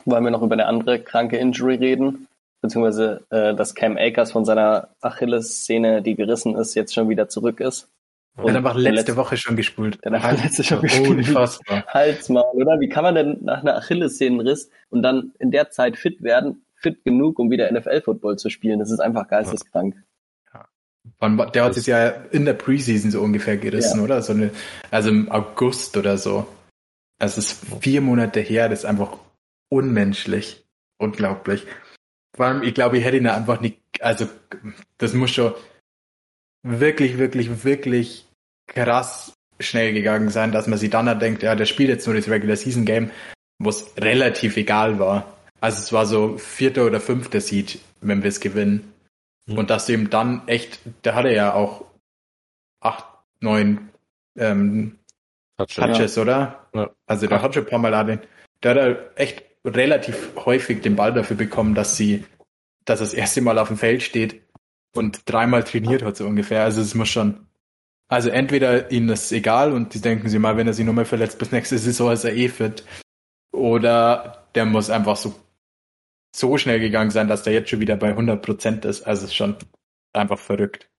Wollen wir noch über eine andere kranke Injury reden? beziehungsweise äh, dass Cam Akers von seiner Achillessehne, die gerissen ist, jetzt schon wieder zurück ist. Und der hat einfach letzte Letz Woche schon gespult. Der hat letzte schon gespult. Unfassbar. Halsmal, oder? Wie kann man denn nach einer Achillessehnenriss und dann in der Zeit fit werden, fit genug, um wieder NFL-Football zu spielen? Das ist einfach geisteskrank. Ja. Der hat sich ja in der Preseason so ungefähr gerissen, ja. oder? So eine, also im August oder so. Also es ist vier Monate her, das ist einfach unmenschlich. Unglaublich. Vor allem, ich glaube, ich hätte ihn einfach nicht, also das muss schon wirklich, wirklich, wirklich krass schnell gegangen sein, dass man sich dann denkt, ja, der spielt jetzt nur das Regular Season Game, wo es relativ egal war. Also es war so vierter oder fünfter Seed, wenn wir es gewinnen. Mhm. Und dass ihm dann echt, der hatte ja auch acht, neun ähm, Touches, ja. oder? Ja. Also der hat schon ein paar Mal den, der hat echt relativ häufig den Ball dafür bekommen, dass sie, dass er das erste Mal auf dem Feld steht und dreimal trainiert hat, so ungefähr. Also es muss schon. Also entweder ihnen ist egal und die denken sie mal, wenn er sich nochmal verletzt bis nächste Saison ist er eh fit. Oder der muss einfach so, so schnell gegangen sein, dass der jetzt schon wieder bei 100% ist. Also es ist schon einfach verrückt.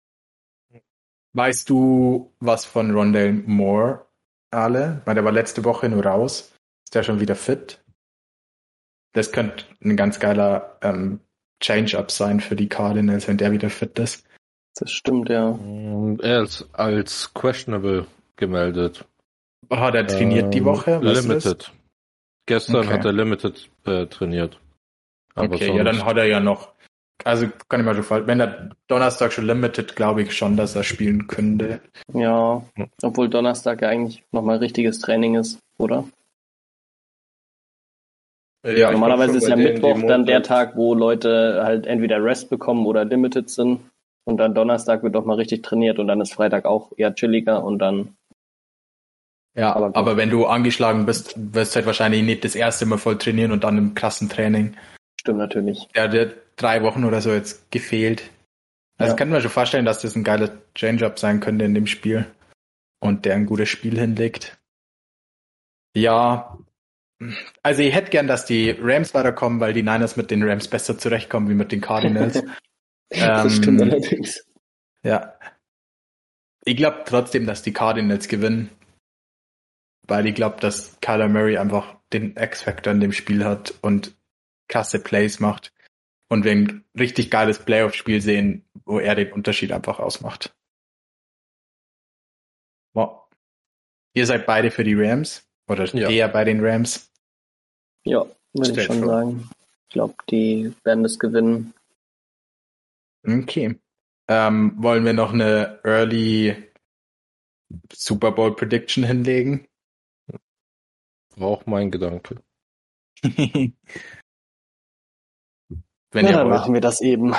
Weißt du was von Rondell Moore, alle? Weil der war letzte Woche nur raus. Ist der schon wieder fit? das könnte ein ganz geiler ähm, Change-up sein für die Cardinals, wenn der wieder fit ist. Das stimmt, ja. Mm, er ist als questionable gemeldet. Hat er trainiert ähm, die Woche? limited. Gestern okay. hat er Limited äh, trainiert. Aber okay, sonst... ja, dann hat er ja noch. Also kann ich mal so falsch. Wenn er Donnerstag schon Limited, glaube ich schon, dass er spielen könnte. Ja, obwohl Donnerstag ja eigentlich nochmal richtiges Training ist, oder? Ja, Normalerweise ist ja Mittwoch dann der Tag, wo Leute halt entweder Rest bekommen oder Limited sind. Und dann Donnerstag wird doch mal richtig trainiert und dann ist Freitag auch eher chilliger und dann. Ja, aber, aber wenn du angeschlagen bist, wirst du halt wahrscheinlich nicht das erste Mal voll trainieren und dann im Klassentraining. Stimmt natürlich. Der hat drei Wochen oder so jetzt gefehlt. Also ja. kann man schon vorstellen, dass das ein geiler Change-up sein könnte in dem Spiel. Und der ein gutes Spiel hinlegt. Ja, also ich hätte gern, dass die Rams weiterkommen, weil die Niners mit den Rams besser zurechtkommen wie mit den Cardinals. das ähm, stimmt allerdings. Ja. Ich glaube trotzdem, dass die Cardinals gewinnen. Weil ich glaube, dass Kyler Murray einfach den X-Factor in dem Spiel hat und klasse Plays macht. Und wir ein richtig geiles Playoff-Spiel sehen, wo er den Unterschied einfach ausmacht. Wow. Ihr seid beide für die Rams? Oder ja. eher bei den Rams? Ja, würde ich schon vor. sagen. Ich glaube, die werden das gewinnen. Okay. Ähm, wollen wir noch eine Early Super Bowl Prediction hinlegen? War auch mein Gedanke. Wenn ja, dann machen wir das eben.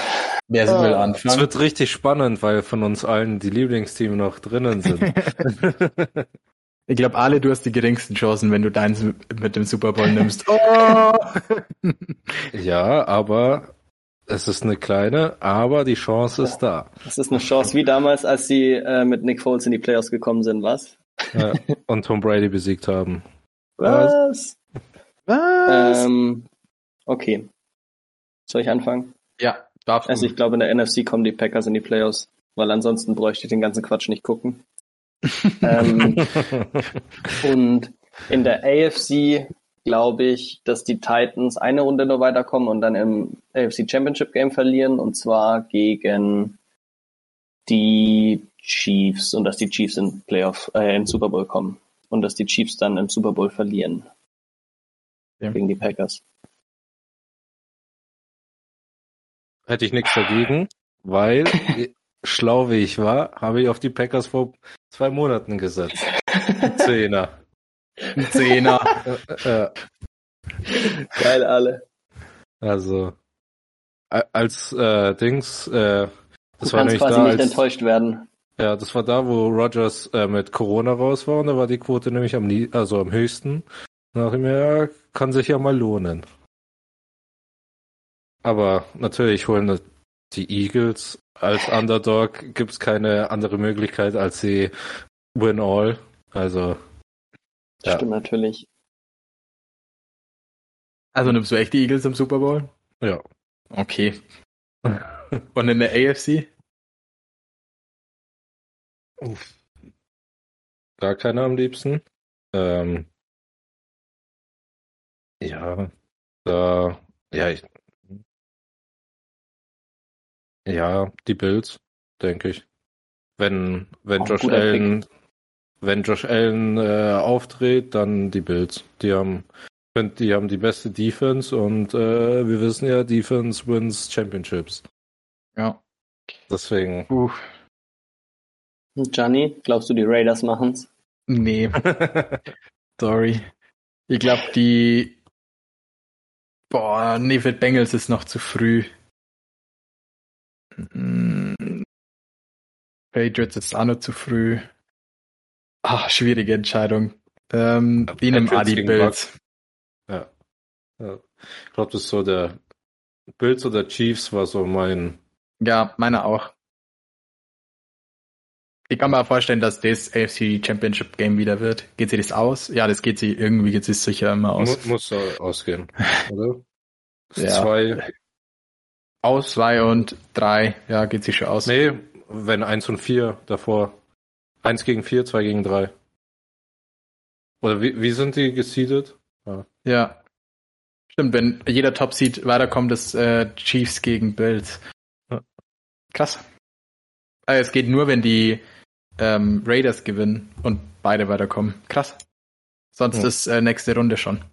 Wer will ah. anfangen? Es wird richtig spannend, weil von uns allen die Lieblingsteams noch drinnen sind. Ich glaube, alle, du hast die geringsten Chancen, wenn du deins mit dem Super Bowl nimmst. Oh! ja, aber es ist eine kleine, aber die Chance ist da. Es ist eine Chance, wie damals, als sie äh, mit Nick Foles in die Playoffs gekommen sind, was? Ja, und Tom Brady besiegt haben. Was? Was? Ähm, okay. Soll ich anfangen? ja, darf Also ich glaube, in der NFC kommen die Packers in die Playoffs, weil ansonsten bräuchte ich den ganzen Quatsch nicht gucken. ähm, und in der AFC glaube ich, dass die Titans eine Runde nur weiterkommen und dann im AFC Championship Game verlieren und zwar gegen die Chiefs und dass die Chiefs in Playoff äh, in Super Bowl kommen und dass die Chiefs dann im Super Bowl verlieren Ja. gegen die Packers. Hätte ich nichts dagegen, weil schlau wie ich war, habe ich auf die Packers vor zwei Monaten gesetzt. Zehner. Ein Zehner. Äh, Geil alle. also als äh, Dings, äh, das Du war nämlich quasi da, nicht als, enttäuscht werden. ja, das war da, wo Rogers äh, mit Corona raus war und da war die Quote nämlich am, nie- also am höchsten. Da dachte ich mir, ja, kann sich ja mal lohnen. Aber natürlich holen die Eagles als Underdog gibt's keine andere Möglichkeit als sie win all. Also Ja. Stimmt natürlich. Also nimmst du echt die Eagles im Super Bowl? ja. Okay. Und in der AFC? Uff. Gar keiner am liebsten. Ähm, ja, da, ja, ich, ja, die Bills, denke ich. Wenn, wenn Auch Josh Allen, wenn Josh Allen äh, auftritt, dann die Bills. Die haben, die haben die beste Defense und äh, wir wissen ja, Defense wins Championships. Ja. Deswegen. Uh, Und Gianni, glaubst du, die Raiders machen's? nee, sorry. Ich glaube, die. Boah, nee, für Bengals ist noch zu früh. Mm, Patriots ist auch noch zu früh. Ah, schwierige Entscheidung. Ähm, die nehmen Patriots Adi gegen Bills. Ja. ja. Ich glaube, das ist so der Bills oder Chiefs war so mein. Ja, meine auch. Ich kann mir auch vorstellen, dass das AFC Championship Game wieder wird. Geht sie das aus? Ja, das geht sie, irgendwie geht sie sicher immer aus. Mu muss so ausgehen, oder? Ja. Zwei. Aus zwei und drei, ja, geht sie schon aus. Nee, wenn eins und vier davor. Eins gegen vier, zwei gegen drei. Oder wie, wie sind die gesiedet? Ja. Stimmt, wenn jeder Top Seed weiterkommt, ist äh, Chiefs gegen Bills. Ja. Krass. Also es geht nur, wenn die ähm, Raiders gewinnen und beide weiterkommen. Krass. Sonst Ja. ist äh, nächste Runde schon.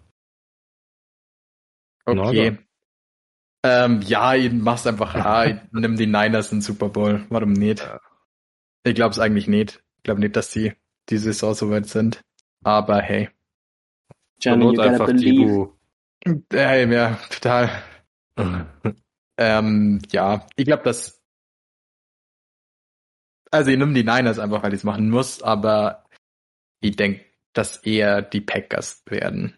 Okay. Ähm, ja, ich mach's einfach A, ich nimm die Niners in den Super Bowl. Warum nicht? Ja. Ich glaub's eigentlich nicht. Ich glaube nicht, dass die diese Saison so weit sind. Aber hey. You Not gotta einfach believe. die Hey, ja, total. Ähm, ja, ich glaube, dass. Also, ich nehme die Niners einfach, weil ich es machen muss, aber ich denke, dass eher die Packers werden.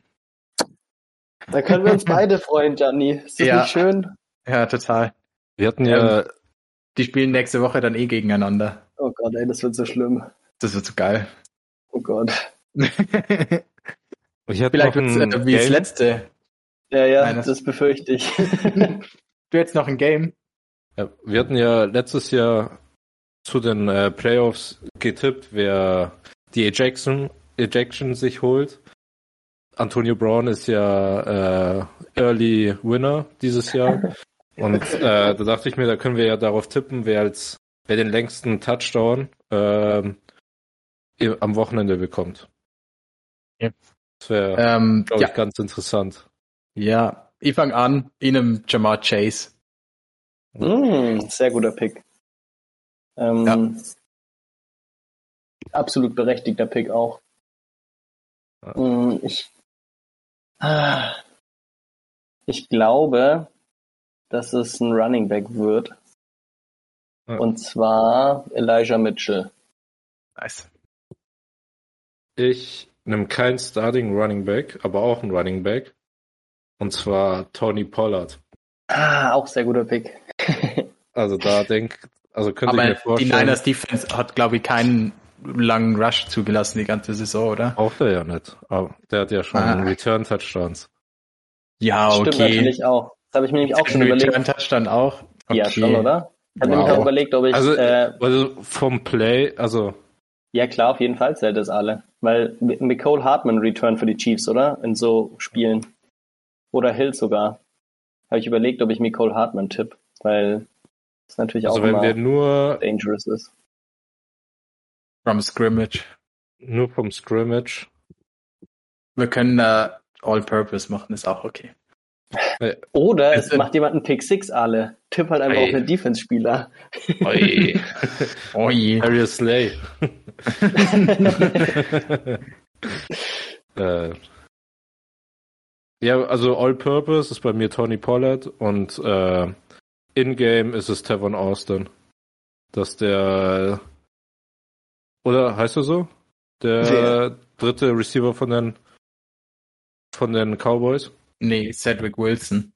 Da können wir uns beide freuen, Gianni. Ist das Ja. nicht schön? Ja, total. Wir hatten ja, Die spielen nächste Woche dann eh gegeneinander. Oh Gott, ey, das wird so schlimm. Das wird so geil. Oh Gott. Vielleicht ich hatte wird es ein äh, wie das letzte. Ja, ja, Nein, das- das befürchte ich. Du jetzt noch ein Game? Ja, wir hatten ja letztes Jahr zu den äh, Playoffs getippt, wer die Ejection, Ejection sich holt. Antonio Brown ist ja äh, Early Winner dieses Jahr. Und äh, da dachte ich mir, da können wir ja darauf tippen, wer als wer den längsten Touchdown ähm, am Wochenende bekommt. Ja. Das wäre, Ähm, glaube ja, ich, ganz interessant. ja, ich fange an. Ich nehme Jamar Chase. Mm, sehr guter Pick. Ähm, Ja. Absolut berechtigter Pick auch. Ja. Mm, ich, ich glaube, dass es ein Running Back wird. Ja. Und zwar Elijah Mitchell. Nice. Ich nehme kein Starting Running Back, aber auch ein Running Back. Und zwar Tony Pollard. Ah, auch sehr guter Pick. Also da denk, also könnte ich Aber mir die vorstellen. Niners Defense hat, glaube ich, keinen langen Rush zugelassen die ganze Saison, oder? Braucht er ja nicht. Aber der hat ja schon Ah. Return-Touchdowns. Ja, Stimmt okay. natürlich auch. Das habe ich mir nämlich auch schon Return überlegt. Touchdown auch. Okay. Ja, schon, oder? Ich habe Wow. nämlich auch überlegt, ob ich. Also, äh, also vom Play, also ja, klar, auf jeden Fall zählt das alle. Weil Nicole Hartman Return für die Chiefs, oder? In so Spielen. Oder Hill sogar. Habe ich überlegt, ob ich Nicole Hartman tipp. Weil das natürlich also auch wenn immer wir nur, dangerous ist. From Scrimmage. nur vom Scrimmage, Wir können äh, All-Purpose machen, ist auch okay. Oder es Also- macht jemand einen Pick Six alle. Tipp halt einfach Ey. auf einen Defense-Spieler. Oi. Oh je. Darius Slay. äh, ja, also All-Purpose ist bei mir Tony Pollard und äh, In-Game ist es Tavon Austin. Dass der oder heißt er so? Der Wer? dritte Receiver von den von den Cowboys. Nee, Cedric Wilson.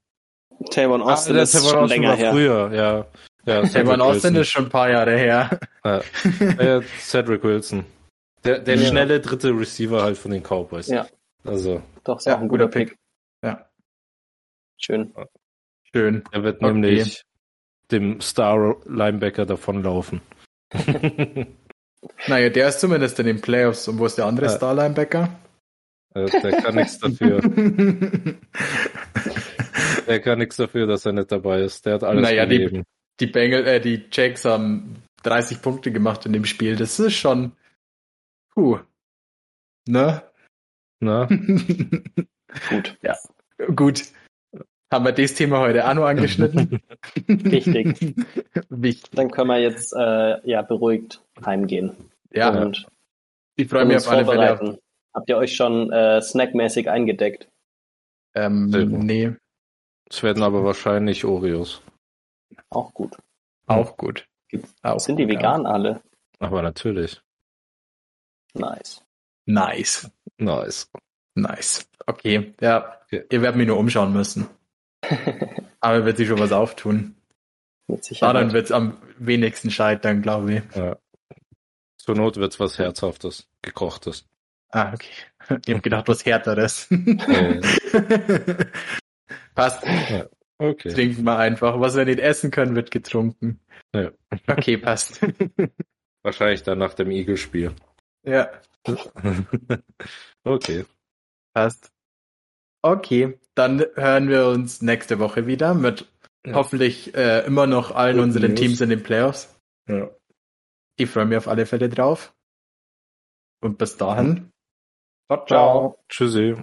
Tavon Austin der ist Tavon schon Austin länger war her. früher, ja. ja Tavon Cedric Austin Wilson. ist schon ein paar Jahre her. Ja, äh, Cedric Wilson. Der, der Ja. schnelle dritte Receiver halt von den Cowboys. Ja. Also, Doch, ist Ja, auch ein guter guter Pick. Ja, Schön. schön. er wird Okay. nämlich dem Star-Linebacker davonlaufen. Naja, der ist zumindest in den Playoffs. Und wo ist der andere Ja. Star-Linebacker? Äh, der kann nichts dafür. Der kann nichts dafür, dass er nicht dabei ist. Der hat alles Naja, die- gegeben. die Bengals, äh, die Jacks haben 30 Punkte gemacht in dem Spiel. Das ist schon, puh. Ne? Na? Gut. ja. Gut. Haben wir das Thema heute auch noch angeschnitten? Wichtig. Wichtig. Dann können wir jetzt äh, ja beruhigt heimgehen. Ja, Und ich freue mich auf alle Fälle. Habt ihr euch schon äh, snackmäßig eingedeckt? ähm, nee, Es werden aber wahrscheinlich Oreos. Auch gut. auch gut. Auch Sind die vegan alle? Aber natürlich. Nice. Ja. Nice. Nice. Nice. Okay, ja. Okay. Ihr werdet mich nur umschauen müssen. Aber wird sich schon was auftun. Mit Sicherheit. Daran wird es am wenigsten scheitern, glaube ich. Ja. Zur Not wird's was Herzhaftes, gekochtes. Ah, okay. Ich habe gedacht, was härteres. Äh, Passt. okay. Trinken wir einfach. Was wir nicht essen können, wird getrunken. Ja. Okay, passt. Wahrscheinlich dann nach dem Eagle-Spiel. ja, okay. passt. Okay, dann hören wir uns nächste Woche wieder mit Ja. hoffentlich äh, immer noch allen Guten unseren News. Teams in den Playoffs. Ja. Ich freue mich auf alle Fälle drauf. Und bis dahin. Ciao, ciao. Ciao. Tschüssi.